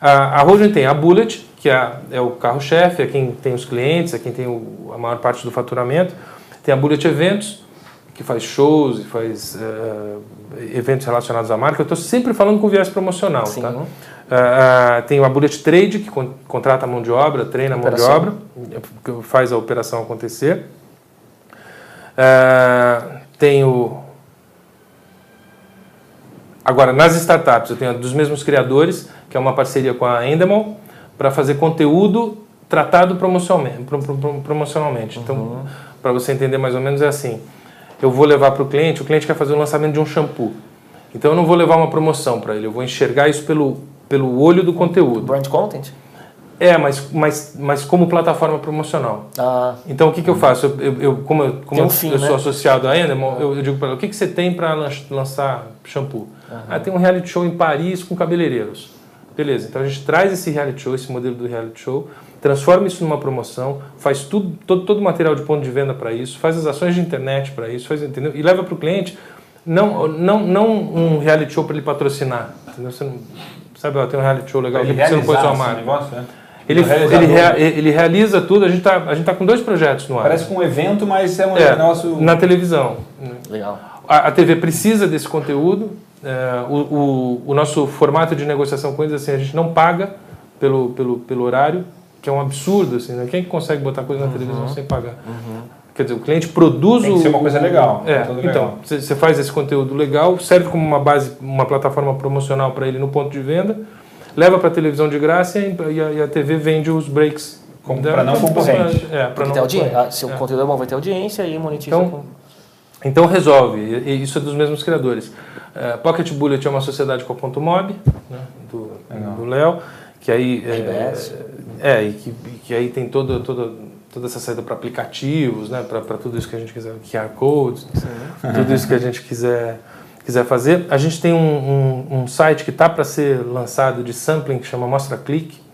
A, a Rogen tem a Bullet, que é, é o carro-chefe, é quem tem os clientes, é quem tem o, a maior parte do faturamento. Tem a Bullet Eventos, que faz shows e faz uh, eventos relacionados à marca. Eu estou sempre falando com viés promocional. Sim. Tá? Uh, uh, tem a Bullet Trade, que con contrata a mão de obra, treina a mão de obra, faz a operação acontecer. tem o. Agora, nas startups, eu tenho dos mesmos criadores, que é uma parceria com a Endemol, para fazer conteúdo tratado promocionalmente. Então, uhum. para você entender mais ou menos, é assim eu vou levar para o cliente, o cliente quer fazer o lançamento de um shampoo. Então eu não vou levar uma promoção para ele, eu vou enxergar isso pelo, pelo olho do conteúdo. Brand content? É, mas, mas, mas como plataforma promocional. Ah. Então o que, que eu faço? Eu, eu, eu como eu, como um fim, eu sou né? associado à Endemol, eu, eu, digo para ela, o que, que você tem para lançar shampoo? Ah, tem um reality show em Paris com cabeleireiros. Beleza, então a gente traz esse reality show, esse modelo do reality show, transforma isso numa promoção, faz tudo, todo, todo o material de ponto de venda para isso, faz as ações de internet para isso, faz, entendeu? E leva para o cliente não, não, não um reality show para ele patrocinar. Entendeu? Você não, sabe, ó, tem um reality show legal, ele você não pôs sua marca. Negócio, né? Ele, ele, rea, ele realiza tudo, a gente está tá com dois projetos no ar. Parece com um evento, mas é um é, negócio. Na televisão. Legal. A, a TV precisa desse conteúdo. É, o, o, o, nosso formato de negociação com eles assim, a gente não paga pelo, pelo, pelo horário, que é um absurdo, assim, né? Quem consegue botar coisa na uhum. televisão sem pagar? Uhum. Quer dizer, o cliente produz Tem que ser uma coisa legal. É, então, você faz esse conteúdo legal, serve como uma base, uma plataforma promocional para ele no ponto de venda, leva para a televisão de graça e a, e a TV vende os breaks. Para não concorrente. É, para não concorrente. Ah, se o é. conteúdo é bom, vai ter audiência e monetiza. Então, com... então resolve, e isso é dos mesmos criadores. Uh, Pocket Bullet é uma sociedade com a Ponto Mob, né, do Léo que aí é, é, e que, que aí tem todo, todo, toda essa saída para aplicativos, né, para tudo isso que a gente quiser, QR codes, tudo isso que a gente quiser quiser fazer. A gente tem um, um, um site que está para ser lançado de sampling que chama Mostra Click, Uh,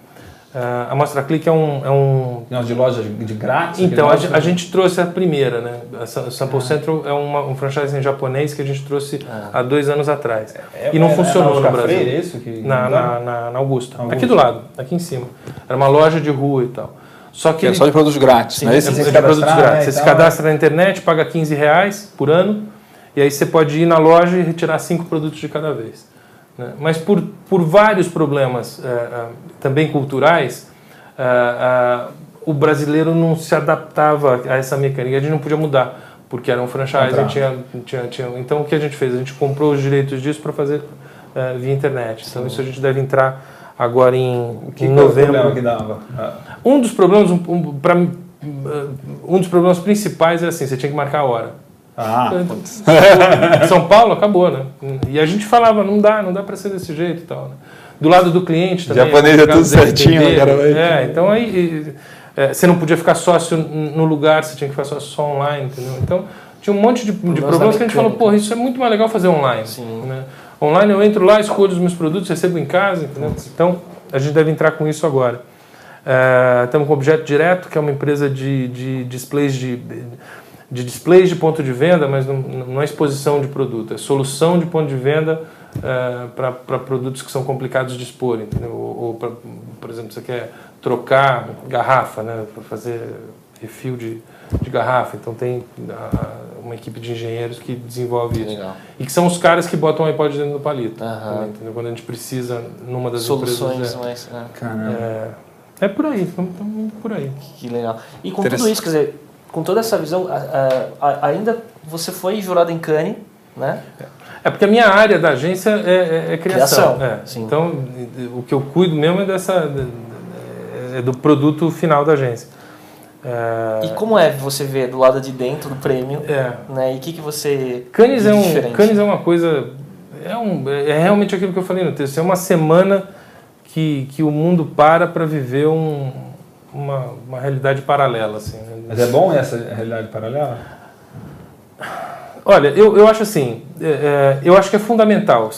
a Mostra Click é um. É um Não, de loja de grátis? Então, a, a, gente trouxe a primeira, né? A Sample ah. Central é uma, um franchise em japonês que a gente trouxe ah. há dois anos atrás. É, e não é, funcionou é no Brasil. Freire, isso? Que na, na, na, na Augusta. Augusta. Aqui do lado, aqui em cima. Era uma loja de rua e tal. Só que, é só de produtos grátis, Sim, é, de produtos grátis. Você se cadastra na internet, paga 15 reais por ano, e aí você pode ir na loja e retirar cinco produtos de cada vez. Né? Mas por, por vários problemas é, é, também culturais, é, o brasileiro não se adaptava a essa mecânica, a gente não podia mudar, porque era um franchise, tinha, tinha, tinha, então o que a gente fez? A gente comprou os direitos disso para fazer via internet. Então Sim. isso a gente deve entrar agora em, que em novembro. É o que dava? Um dos problemas, um, um, pra, um dos problemas principais é assim, você tinha que marcar a hora. Ah, São Paulo acabou, né? E a gente falava, não dá, não dá para ser desse jeito e tal. Né? Do lado do cliente também. Japonês é tudo certinho, né, cara. É, então aí é, você não podia ficar sócio no lugar, você tinha que ficar sócio só online, entendeu? Então tinha um monte de, de problemas que a gente falou, pô, isso é muito mais legal fazer online. Sim. Né? Online eu entro lá, escolho os meus produtos, recebo em casa, entendeu? Então a gente deve entrar com isso agora. É, estamos com o Objeto Direto, que é uma empresa de, de displays de de displays de ponto de venda, mas não, não é exposição de produto, é solução de ponto de venda uh, para produtos que são complicados de expor, entendeu? Ou, ou pra, por exemplo, você quer trocar garrafa, né, para fazer refil de, de garrafa, então tem uh, uma equipe de engenheiros que desenvolve isso. Legal. E que são os caras que botam o iPod dentro do palito, uhum. entendeu? Quando a gente precisa numa das Soluções empresas... Soluções, né? É, é por aí, estamos por aí. Que legal. E com tudo isso, quer dizer, com toda essa visão, a, a, ainda você foi jurado em Cannes, né? É porque a minha área da agência é, é, é criação. criação é. Então, o que eu cuido mesmo é dessa é do produto final da agência. É... E como é você ver do lado de dentro do prêmio? É. Né? E o que, que você. Cannes é, um, Cannes é uma coisa. É, um, é realmente aquilo que eu falei no texto. É uma semana que, que o mundo para para viver um, uma, uma realidade paralela. Assim, né? Mas é bom essa realidade paralela? Olha, eu, eu acho assim, é, é eu acho que é fundamental.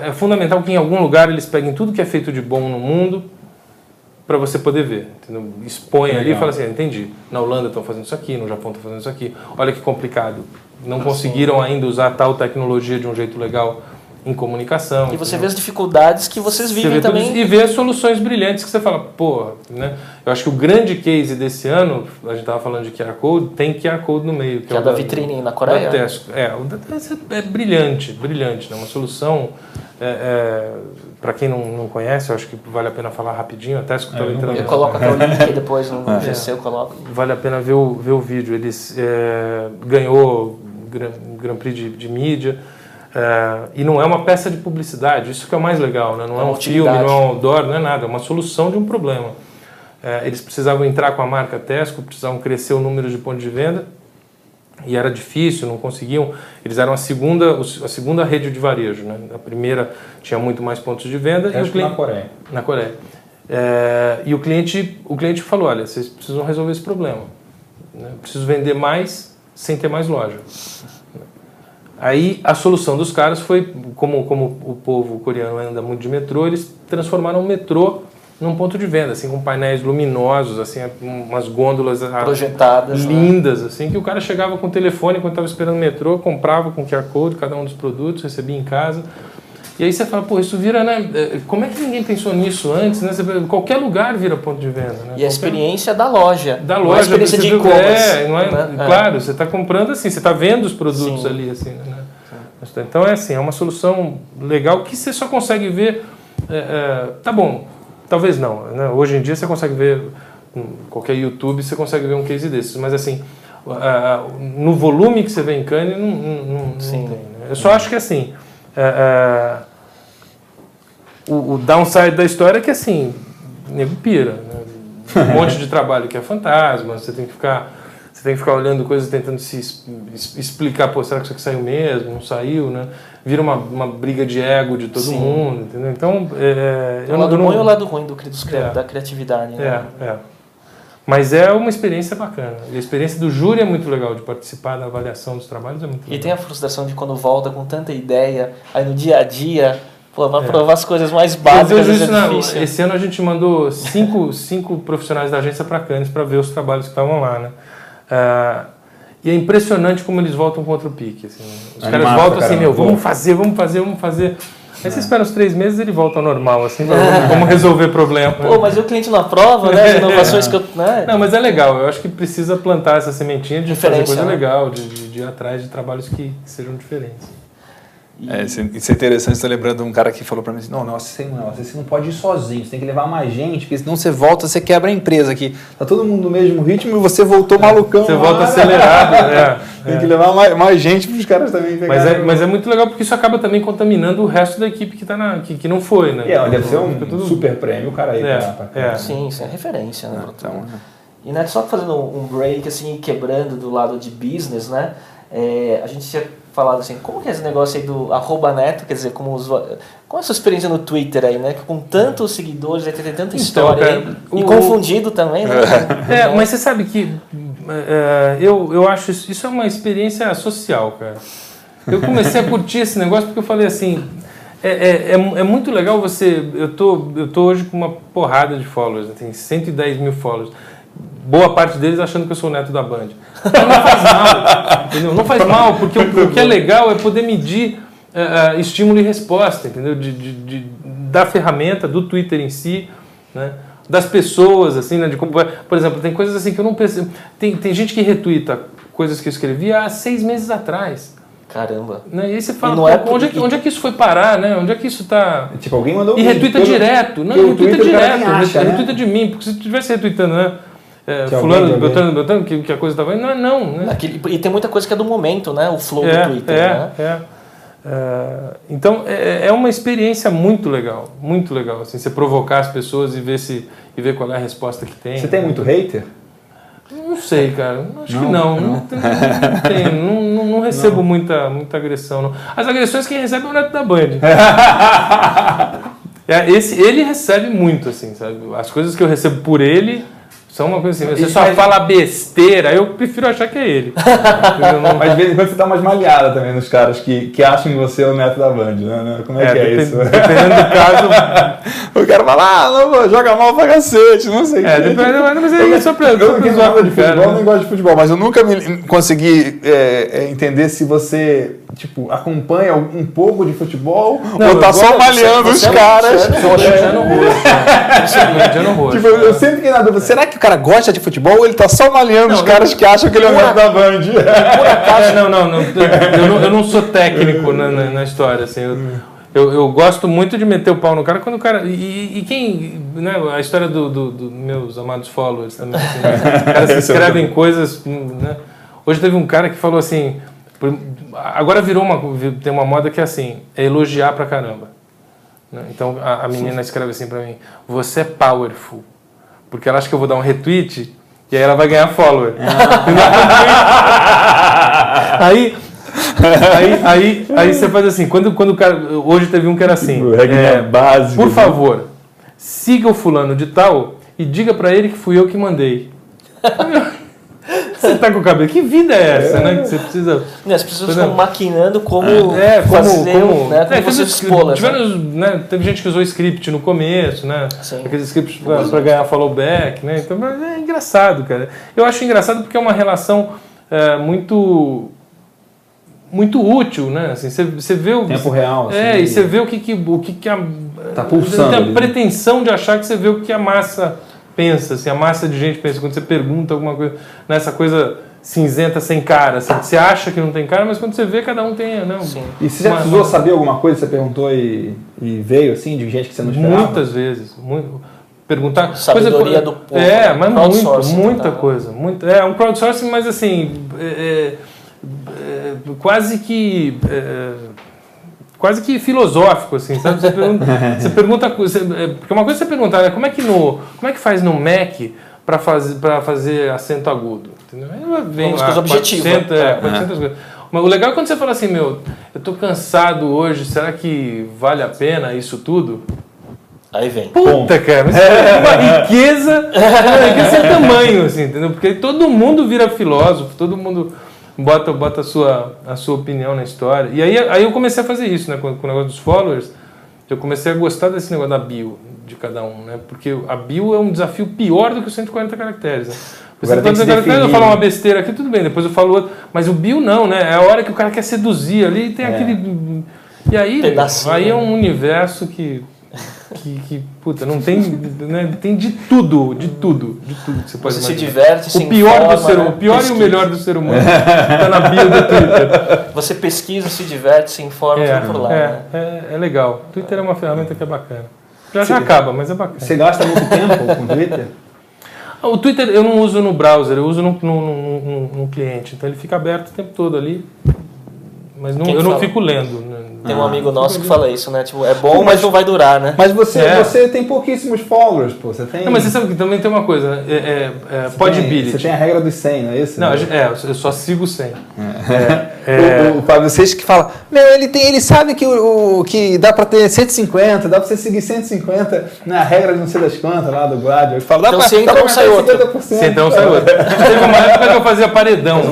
É fundamental que em algum lugar eles peguem tudo que é feito de bom no mundo para você poder ver. Entendeu? Expõe Legal. ali e fala assim, entendi. Na Holanda estão fazendo isso aqui, no Japão estão fazendo isso aqui. Olha que complicado. Não conseguiram ainda usar tal tecnologia de um jeito legal em comunicação. E você vê as dificuldades que vocês vivem também. E vê as soluções brilhantes que você fala, pô, né? Eu acho que o grande case desse ano, a gente estava falando de QR Code, tem QR Code no meio. Que, que é, é o da, da vitrine na Coreia. Da Tesco. É, o da Tesco é brilhante, brilhante, né? Uma solução, é, é, para quem não, não conhece, eu acho que vale a pena falar rapidinho, a Tesco está é, entrando... Eu coloco até o link aí depois no é. GC, eu coloco. Vale a pena ver o, ver o vídeo. Eles é, ganhou Grand, Grand Prix de, de mídia, é, e não é uma peça de publicidade, isso que é o mais legal, né? não é, é um filme, não é um outdoor, não é nada, é uma solução de um problema. É, eles precisavam entrar com a marca Tesco, precisavam crescer o número de pontos de venda, e era difícil, não conseguiam. Eles eram a segunda, a segunda rede de varejo. Né? A primeira tinha muito mais pontos de venda. e o cliente, na Coreia. Na Coreia. É, e o cliente, o cliente falou, olha, vocês precisam resolver esse problema. Né? Preciso vender mais sem ter mais loja. Aí a solução dos caras foi, como, como o povo coreano anda muito de metrô, eles transformaram o metrô num ponto de venda, assim, com painéis luminosos, assim, umas gôndolas ah, projetadas, né? lindas, né? assim, que o cara chegava com o telefone quando estava esperando o metrô, comprava com QR Code cada um dos produtos, recebia em casa. E aí você fala, pô, isso vira, né? É, como é que ninguém pensou nisso antes, né? qualquer lugar vira ponto de venda, né? E a experiência da loja. Da loja. a experiência de e-commerce. É, não é, né? Claro, você está comprando assim, você está vendo os produtos Sim. ali, assim, né? Então é assim, é uma solução legal que você só consegue ver. É, é, tá bom, talvez não. Né? Hoje em dia você consegue ver qualquer YouTube você consegue ver um case desses, mas assim no volume que você vê em Cannes não, não, não, Sim. tem. Né? Eu só acho que assim é, é, o, o, downside da história é que assim nego pira, né? um monte de trabalho que é fantasma, você tem que ficar você tem que ficar olhando coisas tentando se explicar, pô, será que isso aqui saiu mesmo? Não saiu, né? Vira uma, uma briga de ego de todo Sim. mundo, entendeu? Então, é, o lado não, bom e o lado ruim do, dos, é, da criatividade, né? É, é. Mas é uma experiência bacana. E a experiência do júri é muito legal, de participar da avaliação dos trabalhos é muito legal. E tem a frustração de quando volta com tanta ideia, aí no dia a dia, pô, vai é. provar as coisas mais básicas. Isso, é difícil. Esse ano a gente mandou cinco, cinco profissionais da agência para Cannes para ver os trabalhos que estavam lá, né? Uh, e é impressionante como eles voltam com outro pique. Assim. Os Animado, caras voltam assim, meu, vamos fazer, vamos fazer, vamos fazer. Aí você é. espera uns três meses ele volta ao normal, assim, vamos resolver problema. Pô, mas o cliente não aprova, né? As inovações que eu. Né? Não, mas é legal. Eu acho que precisa plantar essa sementinha de fazer coisa né? legal, de, de, de ir atrás de trabalhos que sejam diferentes. E... É, isso é interessante, estou lembrando de um cara que falou para mim assim, não, não, você não, você não pode ir sozinho, você tem que levar mais gente, porque senão você volta, você quebra a empresa aqui. Tá todo mundo no mesmo ritmo e você voltou malucão. Você volta acelerado, né? Tem é. que levar mais, mais gente para os caras também pegarem. Mas é, mas é muito legal porque isso acaba também contaminando o resto da equipe que, tá na, que, que não foi, né? É, deve ser um tudo... super prêmio o cara aí é, pra, pra é. Sim, isso é referência, né? Então, e né, só fazendo um break, assim, quebrando do lado de business, né? É, a gente tinha falado assim, como que é esse negócio aí do arroba neto, quer dizer, como usuário, qual é a sua experiência no Twitter aí, né? Com tantos seguidores, aí tem tanta então, história cara, aí, o, e confundido também, né? É, mas você sabe que é, eu, eu acho isso, isso é uma experiência social, cara. Eu comecei a curtir esse negócio porque eu falei assim, é, é, é, é, muito legal você. Eu tô, eu tô hoje com uma porrada de followers, tem 110 mil followers boa parte deles achando que eu sou o neto da Band. Então não faz mal, entendeu? Não faz mal, porque o, o que é legal é poder medir uh, uh, estímulo e resposta, entendeu? De, de, de, da ferramenta, do Twitter em si, né? das pessoas, assim, né? De como, por exemplo, tem coisas assim que eu não percebo. Tem, tem gente que retuita coisas que eu escrevi há seis meses atrás. Caramba. Né? E aí você fala, é onde, é que, onde é que isso foi parar, né? Onde é que isso tá. Tipo, alguém mandou E retuita direto. Não, retuita direto. Acha, retuita né? de mim, porque se tu estivesse retweetando, né? É, fulano, botando, botando, que, que a coisa estava indo. Não, não. Né? Aquele, e tem muita coisa que é do momento, né? O flow é, do Twitter. É, né? é. é então é, é uma experiência muito legal, muito legal. Assim, você provocar as pessoas e ver, se, e ver qual é a resposta que tem. Você tem muito hater? Não sei, cara. Acho não, que não. Não, não, não, tenho, não, não, recebo Muita, muita agressão. Não. As agressões quem recebe é o neto da Band. é, esse, ele recebe muito, assim, sabe? As coisas que eu recebo por ele Só uma coisa assim, você só faz... fala besteira, eu prefiro achar que é ele. não... Mas de vez em quando você dá umas malhadas também nos caras que, que acham que você é o neto da Band, né? Como é, é que é isso? Dependendo do caso. o cara fala, ah, não, joga mal pra cacete, não sei É, dependendo, mas aí é só pra. Eu, eu, eu de futebol, né? não gosto de futebol, mas eu nunca me consegui é, é, entender se você tipo, acompanha um pouco de futebol não, ou tá só malhando os caras. Tipo, eu sempre fiquei na dúvida, será que o cara gosta de futebol ou ele tá só malhando os caras que acham que ele é o neto da Band? Por acaso, não, não, não, eu não, eu não sou técnico na, na, na história, assim, eu, eu, eu, gosto muito de meter o pau no cara quando o cara. E, e quem. Né, a história dos do, do meus amados followers também. Assim, né, caras que escrevem coisas. Né? Hoje teve um cara que falou assim. Agora virou uma. Tem uma moda que é assim: é elogiar pra caramba. Né? Então a, a menina escreve assim pra mim: Você é powerful. Porque ela acha que eu vou dar um retweet e aí ela vai ganhar follower. Ah. aí, aí, aí, aí você faz assim: quando, quando o cara. Hoje teve um que era assim: é, básico, Por favor, siga o fulano de tal e diga para ele que fui eu que mandei. Você tá com o cabelo. Que vida é essa, é. né? Que você precisa. As pessoas estão maquinando como é, como, fazer, como, né? como é, você tiveram, né? Teve gente que usou script no começo, né? Sim. Aqueles scripts para ganhar follow back, né? Então é engraçado, cara. Eu acho engraçado porque é uma relação é, muito muito útil, né? Assim, você, você vê o tempo real. É, assim, e você vê o que, que o que, que a tá pulsando. Tem a né? pretensão de achar que você vê o que a massa pensa, assim, a massa de gente pensa, quando você pergunta alguma coisa, nessa coisa cinzenta sem cara, assim, você acha que não tem cara, mas quando você vê, cada um tem, não. Sim. E você já precisou uma... saber alguma coisa, você perguntou e, e, veio, assim, de gente que você não esperava? Muitas vezes, muito, perguntar... Sabedoria coisa, do povo. É, mas muito, muita coisa, muito, é, um crowdsourcing, mas assim, é, é, é quase que... Quase que filosófico, assim, sabe? Você pergunta, você pergunta você, é, porque uma coisa é você perguntar, né, como é que no, como é que faz no Mac para fazer para fazer acento agudo, entendeu? Vem uma coisa objetiva. é, 400 é. Mas o legal é quando você fala assim, meu, eu tô cansado hoje, será que vale a pena isso tudo? Aí vem. Puta, cara, isso é uma riqueza, uma riqueza sem tamanho, assim, entendeu? Porque todo mundo vira filósofo, todo mundo bota, bota a, sua, a sua opinião na história. E aí, aí eu comecei a fazer isso, né? Com, com o negócio dos followers, eu comecei a gostar desse negócio da bio de cada um, né? Porque a bio é um desafio pior do que os 140 caracteres, né? Os 140 caracteres eu falo uma besteira aqui, tudo bem, depois eu falo outro. Mas o bio não, né? É a hora que o cara quer seduzir ali e tem é. aquele. E aí, aí é um universo que que, que puta, não tem, né, tem de tudo, de tudo, de tudo que você pode você imaginar. se diverte, o se pior informa, do ser, né? o pior pesquisa. e o melhor do ser humano está na bio do Twitter. Você pesquisa, se diverte, se informa, é, por lá. É, né? é, é, legal. O Twitter é uma ferramenta que é bacana. Já, já acaba, mas é bacana. Você gasta muito tempo com o Twitter? O Twitter eu não uso no browser, eu uso no, no, no, no cliente. Então ele fica aberto o tempo todo ali. Mas não, eu fala? não fico lendo. Né? Tem um amigo nosso que fala isso, né? Tipo, é bom, mas não vai durar, né? Mas você, é. você tem pouquíssimos followers, pô. Você tem... Não, mas você sabe que também tem uma coisa, né? É, é, é Você tem a regra dos 100, não é isso? Não, né? é, eu só sigo 100. É. É, o, o Fábio Seixas que fala, meu, ele, tem, ele sabe que, o, que dá pra ter 150, dá pra você seguir 150 na regra de não sei das quantas lá do Guardian. Ele fala, dá então, pra, se entra, dá não sai outro. Se entra, não sai outro. Teve uma época que eu fazia paredão.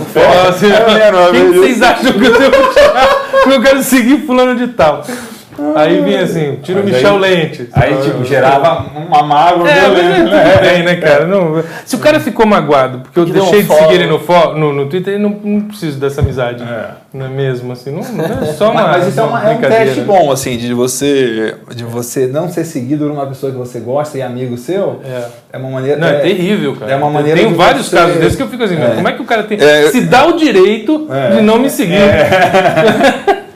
Assim, Quem vocês acham que eu devo tirar? Eu quero seguir fulano de tal. Aí vinha assim, tira o Michel aí, Lente. Aí, tipo, gerava uma mágoa é, violenta. Mas é, bem, né, cara? Não, se o cara ficou magoado porque eu que deixei de seguir ele no, no, no Twitter, ele não, não precisa dessa amizade. É. Não é mesmo? Assim, não, não é só uma. Mas, mas isso é, uma, é um teste bom, assim, de você, de você não ser seguido por uma pessoa que você gosta e amigo seu. É, é uma maneira. Não, é, é terrível, cara. É uma maneira. Tem vários você... casos desses que eu fico assim, é. como é que o cara tem. É, se dá o direito de não me seguir.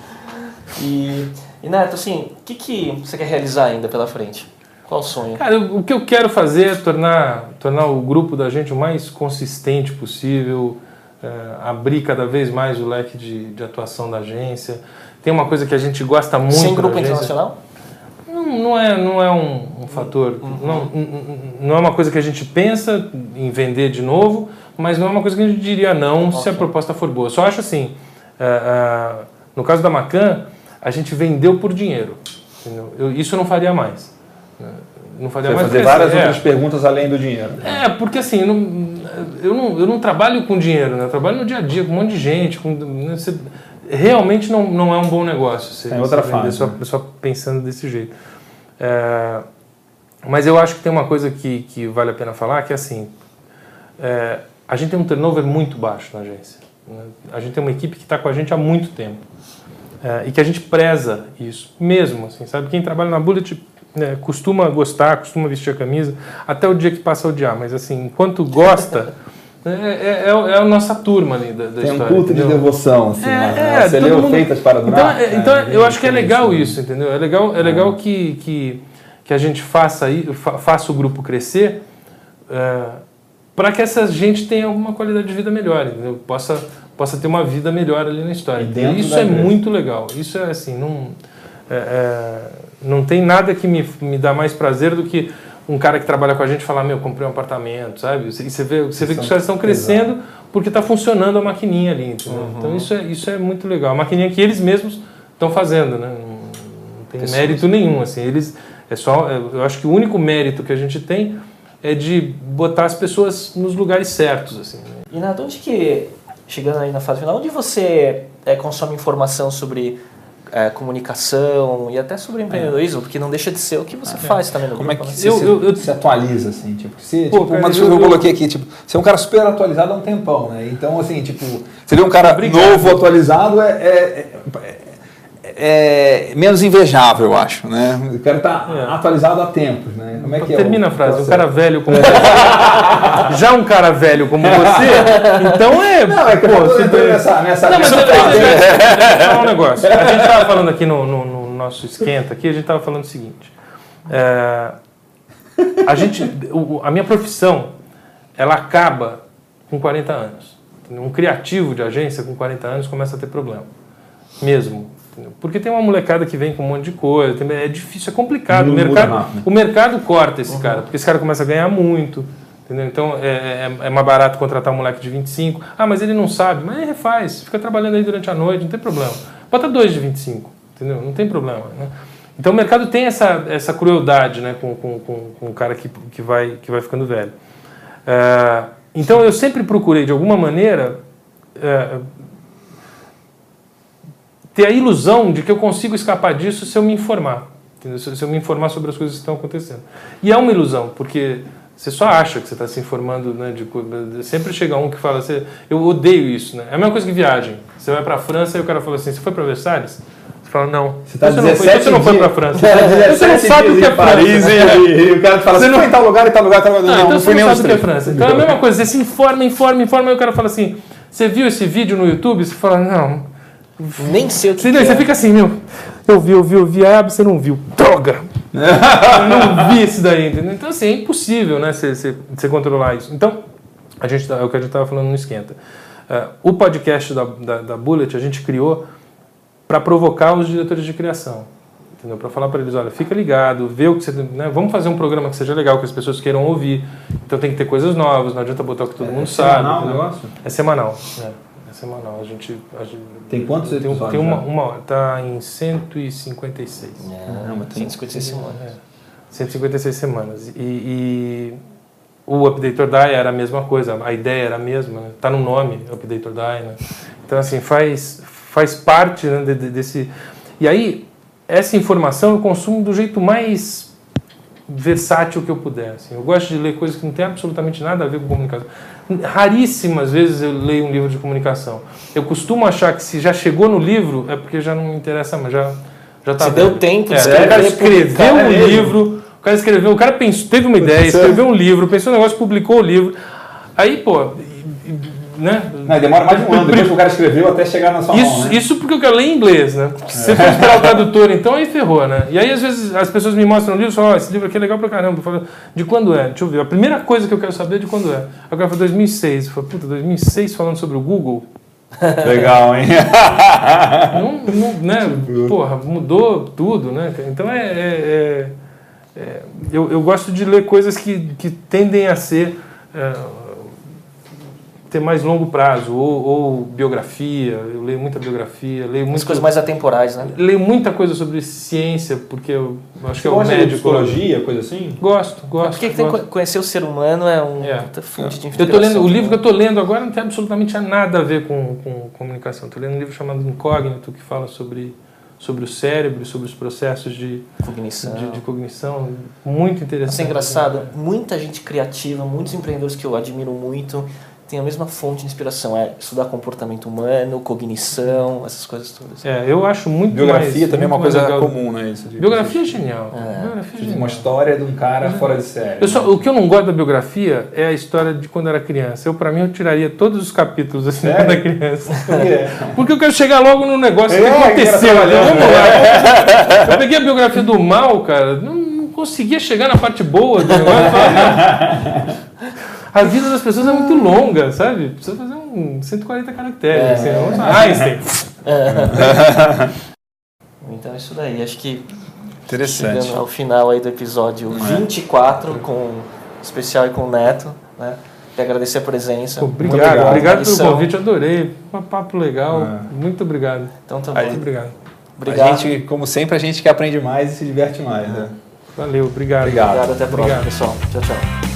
E, e Neto, assim, o que, que você quer realizar ainda pela frente? Qual o sonho? Cara, o que eu quero fazer é tornar, tornar o grupo da gente o mais consistente possível, é, abrir cada vez mais o leque de, de atuação da agência. Tem uma coisa que a gente gosta muito. Sem grupo internacional? Não, não é, não é um, um fator. Uhum. Não, não é uma coisa que a gente pensa em vender de novo, mas não é uma coisa que a gente diria não se a proposta for boa. Só acho assim, uh, uh, no caso da Macan, a gente vendeu por dinheiro. Eu, isso eu não faria mais. não faria Você mais fazer crescer. várias É. outras perguntas além do dinheiro. É, porque assim, eu não, eu não, eu não trabalho com dinheiro, né? Eu trabalho no dia a dia com um monte de gente. Com, né? Você- realmente não, não é um bom negócio. Você, É outra você fase, Só, né? só pensando desse jeito. É, mas eu acho que tem uma coisa que, que vale a pena falar, que é assim, é, a gente tem um turnover muito baixo na agência. né? A gente tem uma equipe que está com a gente há muito tempo. É, e que a gente preza isso mesmo, assim, sabe? Quem trabalha na Bullet né, costuma gostar, costuma vestir a camisa, até o dia que passa a odiar, mas assim, enquanto gosta, é, é, é a nossa turma ali da, da Tem um história. culto de entendeu? devoção, assim. É, né? é, Você leu mundo- Feitas para Então, Durar? é, então É, eu acho que é legal isso, entendeu? É legal, é legal que, que, que a gente faça, aí, fa- faça o grupo crescer para que essa gente tenha alguma qualidade de vida melhor, entendeu? Possa, possa ter uma vida melhor ali na história. E isso é empresa. muito legal. Isso é assim, não, é, é, não tem nada que me, me dá mais prazer do que um cara que trabalha com a gente falar, meu, comprei um apartamento, sabe? E você vê, você vê que os caras estão crescendo porque está funcionando a maquininha ali? Uhum. Então isso é, isso é muito legal. A maquininha que eles mesmos estão fazendo, né? Não, não tem Pessoas. mérito nenhum, assim. Eles, é só, é, eu acho que o único mérito que a gente tem é de botar as pessoas nos lugares certos, assim. né? E Nath, onde que, chegando aí na fase final, onde você é, consome informação sobre é, comunicação e até sobre empreendedorismo? Porque não deixa de ser o que você faz também no Como é grupo, que né? você Eu- se, eu- eu- se atualiza, assim? Tipo, se, Pô, tipo, uma eu- que eu eu- coloquei aqui, tipo, você é um cara super atualizado há um tempão, né? Então, assim, tipo, vê um cara Obrigado. novo, atualizado, é, é, é- é menos invejável, eu acho, né? O cara tá É. atualizado há tempos, né? Como é que é Termina o a frase. Um cara velho como você. Já um cara velho como você, então é. Não, é que eu pô, tô você entrando tem- nessa, nessa, Não, mas eu, eu, eu, eu falar um negócio. A gente estava falando aqui no, no- no nosso esquenta, aqui, a gente estava falando o seguinte. é, a gente, o- a minha profissão, ela acaba com 40 anos. Um criativo de agência com 40 anos começa a ter problema. Mesmo. Entendeu? Porque tem uma molecada que vem com um monte de coisa, tem- é difícil, é complicado. O Muda mercado, né? o mercado corta esse cara, porque esse cara começa a ganhar muito. Entendeu? Então é, é, é mais barato contratar um moleque de 25. Ah, mas ele não sabe. Mas ele refaz, fica trabalhando aí durante a noite, não tem problema. Bota dois de 25, entendeu? Não tem problema. Né? Então o mercado tem essa, essa crueldade né, com, com, com, com o cara que, que, vai, que vai ficando velho. É, então eu sempre procurei, de alguma maneira, é, ter a ilusão de que eu consigo escapar disso se eu me informar. entendeu? Se eu me informar sobre as coisas que estão acontecendo. E é uma ilusão, porque você só acha que você está se informando né, de. Sempre chega um que fala assim, eu odeio isso. Né? É a mesma coisa que viagem. Você vai para a França e o cara fala assim, você foi para Versalhes? Você fala, não. Você tá Então não foi, então você não foi para a França. Você não 17 sabe o que é Paris, França. e, e o cara te fala, Você você não- foi em tal lugar, em tal lugar, tal lugar. Ah, Não, então não você não sabe o que é. França. Então é a mesma coisa, você se informa, informa, informa, e o cara fala assim, você viu esse vídeo no YouTube? Você fala, não. Nem sei o que, Você, que você é. fica assim, meu, eu vi, eu vi, eu vi, ah, você não viu. Droga! eu não vi isso daí, entendeu? Então, assim, é impossível, né, você, você, você controlar isso. Então, a gente, tá- é o que a gente estava falando no Esquenta. Eh, o podcast da, da, da Bullet a gente criou para provocar os diretores de criação. Entendeu? Para falar para eles, olha, fica ligado, vê o que você. Né, vamos fazer um programa que seja legal, que as pessoas queiram ouvir. Então tem que ter coisas novas, não adianta botar o que todo mundo sabe. semanal negócio? É semanal. É, é semanal. A gente, a gente- Tem quantos tem, um- episódios Tem uma, já? uma hora. Tá em 156. Caramba, tem 156 semanas. É, 156 semanas. E, e o Update or Die era a mesma coisa, a ideia era a mesma, né? tá no nome, Update or Die, né? Então, assim, faz, faz parte né, de- de- desse... E aí, essa informação eu consumo do jeito mais versátil que eu puder. assim. Eu gosto de ler coisas que não tem absolutamente nada a ver com comunicação. Raríssimas vezes eu leio um livro de comunicação. Eu costumo achar que se já chegou no livro, é porque já não me interessa mais, já, já tá velho. deu tempo É, escrever, o cara escreveu um é mesmo? livro, o cara escreveu, o cara pensou, teve uma ideia, escreveu um livro, pensou um negócio, publicou o livro. Aí, pô, né? Não, demora mais de um ano depois que o cara escreveu até chegar na sua mão, Isso, né? isso porque eu quero ler em inglês, né? Se você for esperar o tradutor, então aí ferrou, né? E aí, às vezes, as pessoas me mostram o livro e falam, ó, esse livro aqui é legal pra caramba. Eu falo, de quando é? Deixa eu ver. A primeira coisa que eu quero saber é de quando é. Agora foi 2006. Eu falo, puta, 2006 falando sobre o Google? Legal, hein? Não, não, né? Porra, mudou tudo, né? Então é. é- é- é- eu, eu gosto de ler coisas que, que tendem a ser é, ter mais longo prazo, ou, ou, biografia, eu leio muita biografia, leio muitas coisas mais atemporais, né? Leio muita coisa sobre ciência, porque eu acho Você que é o médico. De psicologia, coisa assim? Gosto, gosto. Porque tem que conhecer o ser humano é um é. fonte de informação. Eu tô lendo, o livro que eu estou lendo agora não tem absolutamente nada a ver com, com comunicação. Estou lendo um livro chamado Incógnito, que fala sobre sobre o cérebro, sobre os processos de cognição. De, de cognição. Muito interessante. Isso é engraçado. Muita gente criativa, muitos empreendedores que eu admiro muito, tem a mesma fonte de inspiração, é estudar comportamento humano, cognição, essas coisas todas. É, eu acho muito Biografia mais, também é uma coisa legal. comum, né? Isso biografia é genial. É. Biografia é genial. Uma história de um cara é. fora de série. Só, o que eu não gosto da biografia é a história de quando era criança. Eu, para mim, eu tiraria todos os capítulos assim quando era criança. Porque eu quero chegar logo no negócio que aconteceu ali. Vamos lá. Eu peguei a biografia do mal, cara, não, não conseguia chegar na parte boa do negócio. A vida das pessoas é muito longa, sabe? Precisa fazer um 140 caracteres. É. Assim, Einstein. É. então é isso daí. Acho que Interessante. chegando ao final aí do episódio é. 24 com especial e com o Neto, né? E agradecer a presença. obrigado, obrigado, obrigado pelo convite, adorei. Um papo legal. É. Muito obrigado. Então tá bom. Muito obrigado. Obrigado. A gente, como sempre, a gente que aprende mais e se diverte mais. Né? Valeu, obrigado. Obrigado, obrigado até a próxima, pessoal. Tchau, tchau.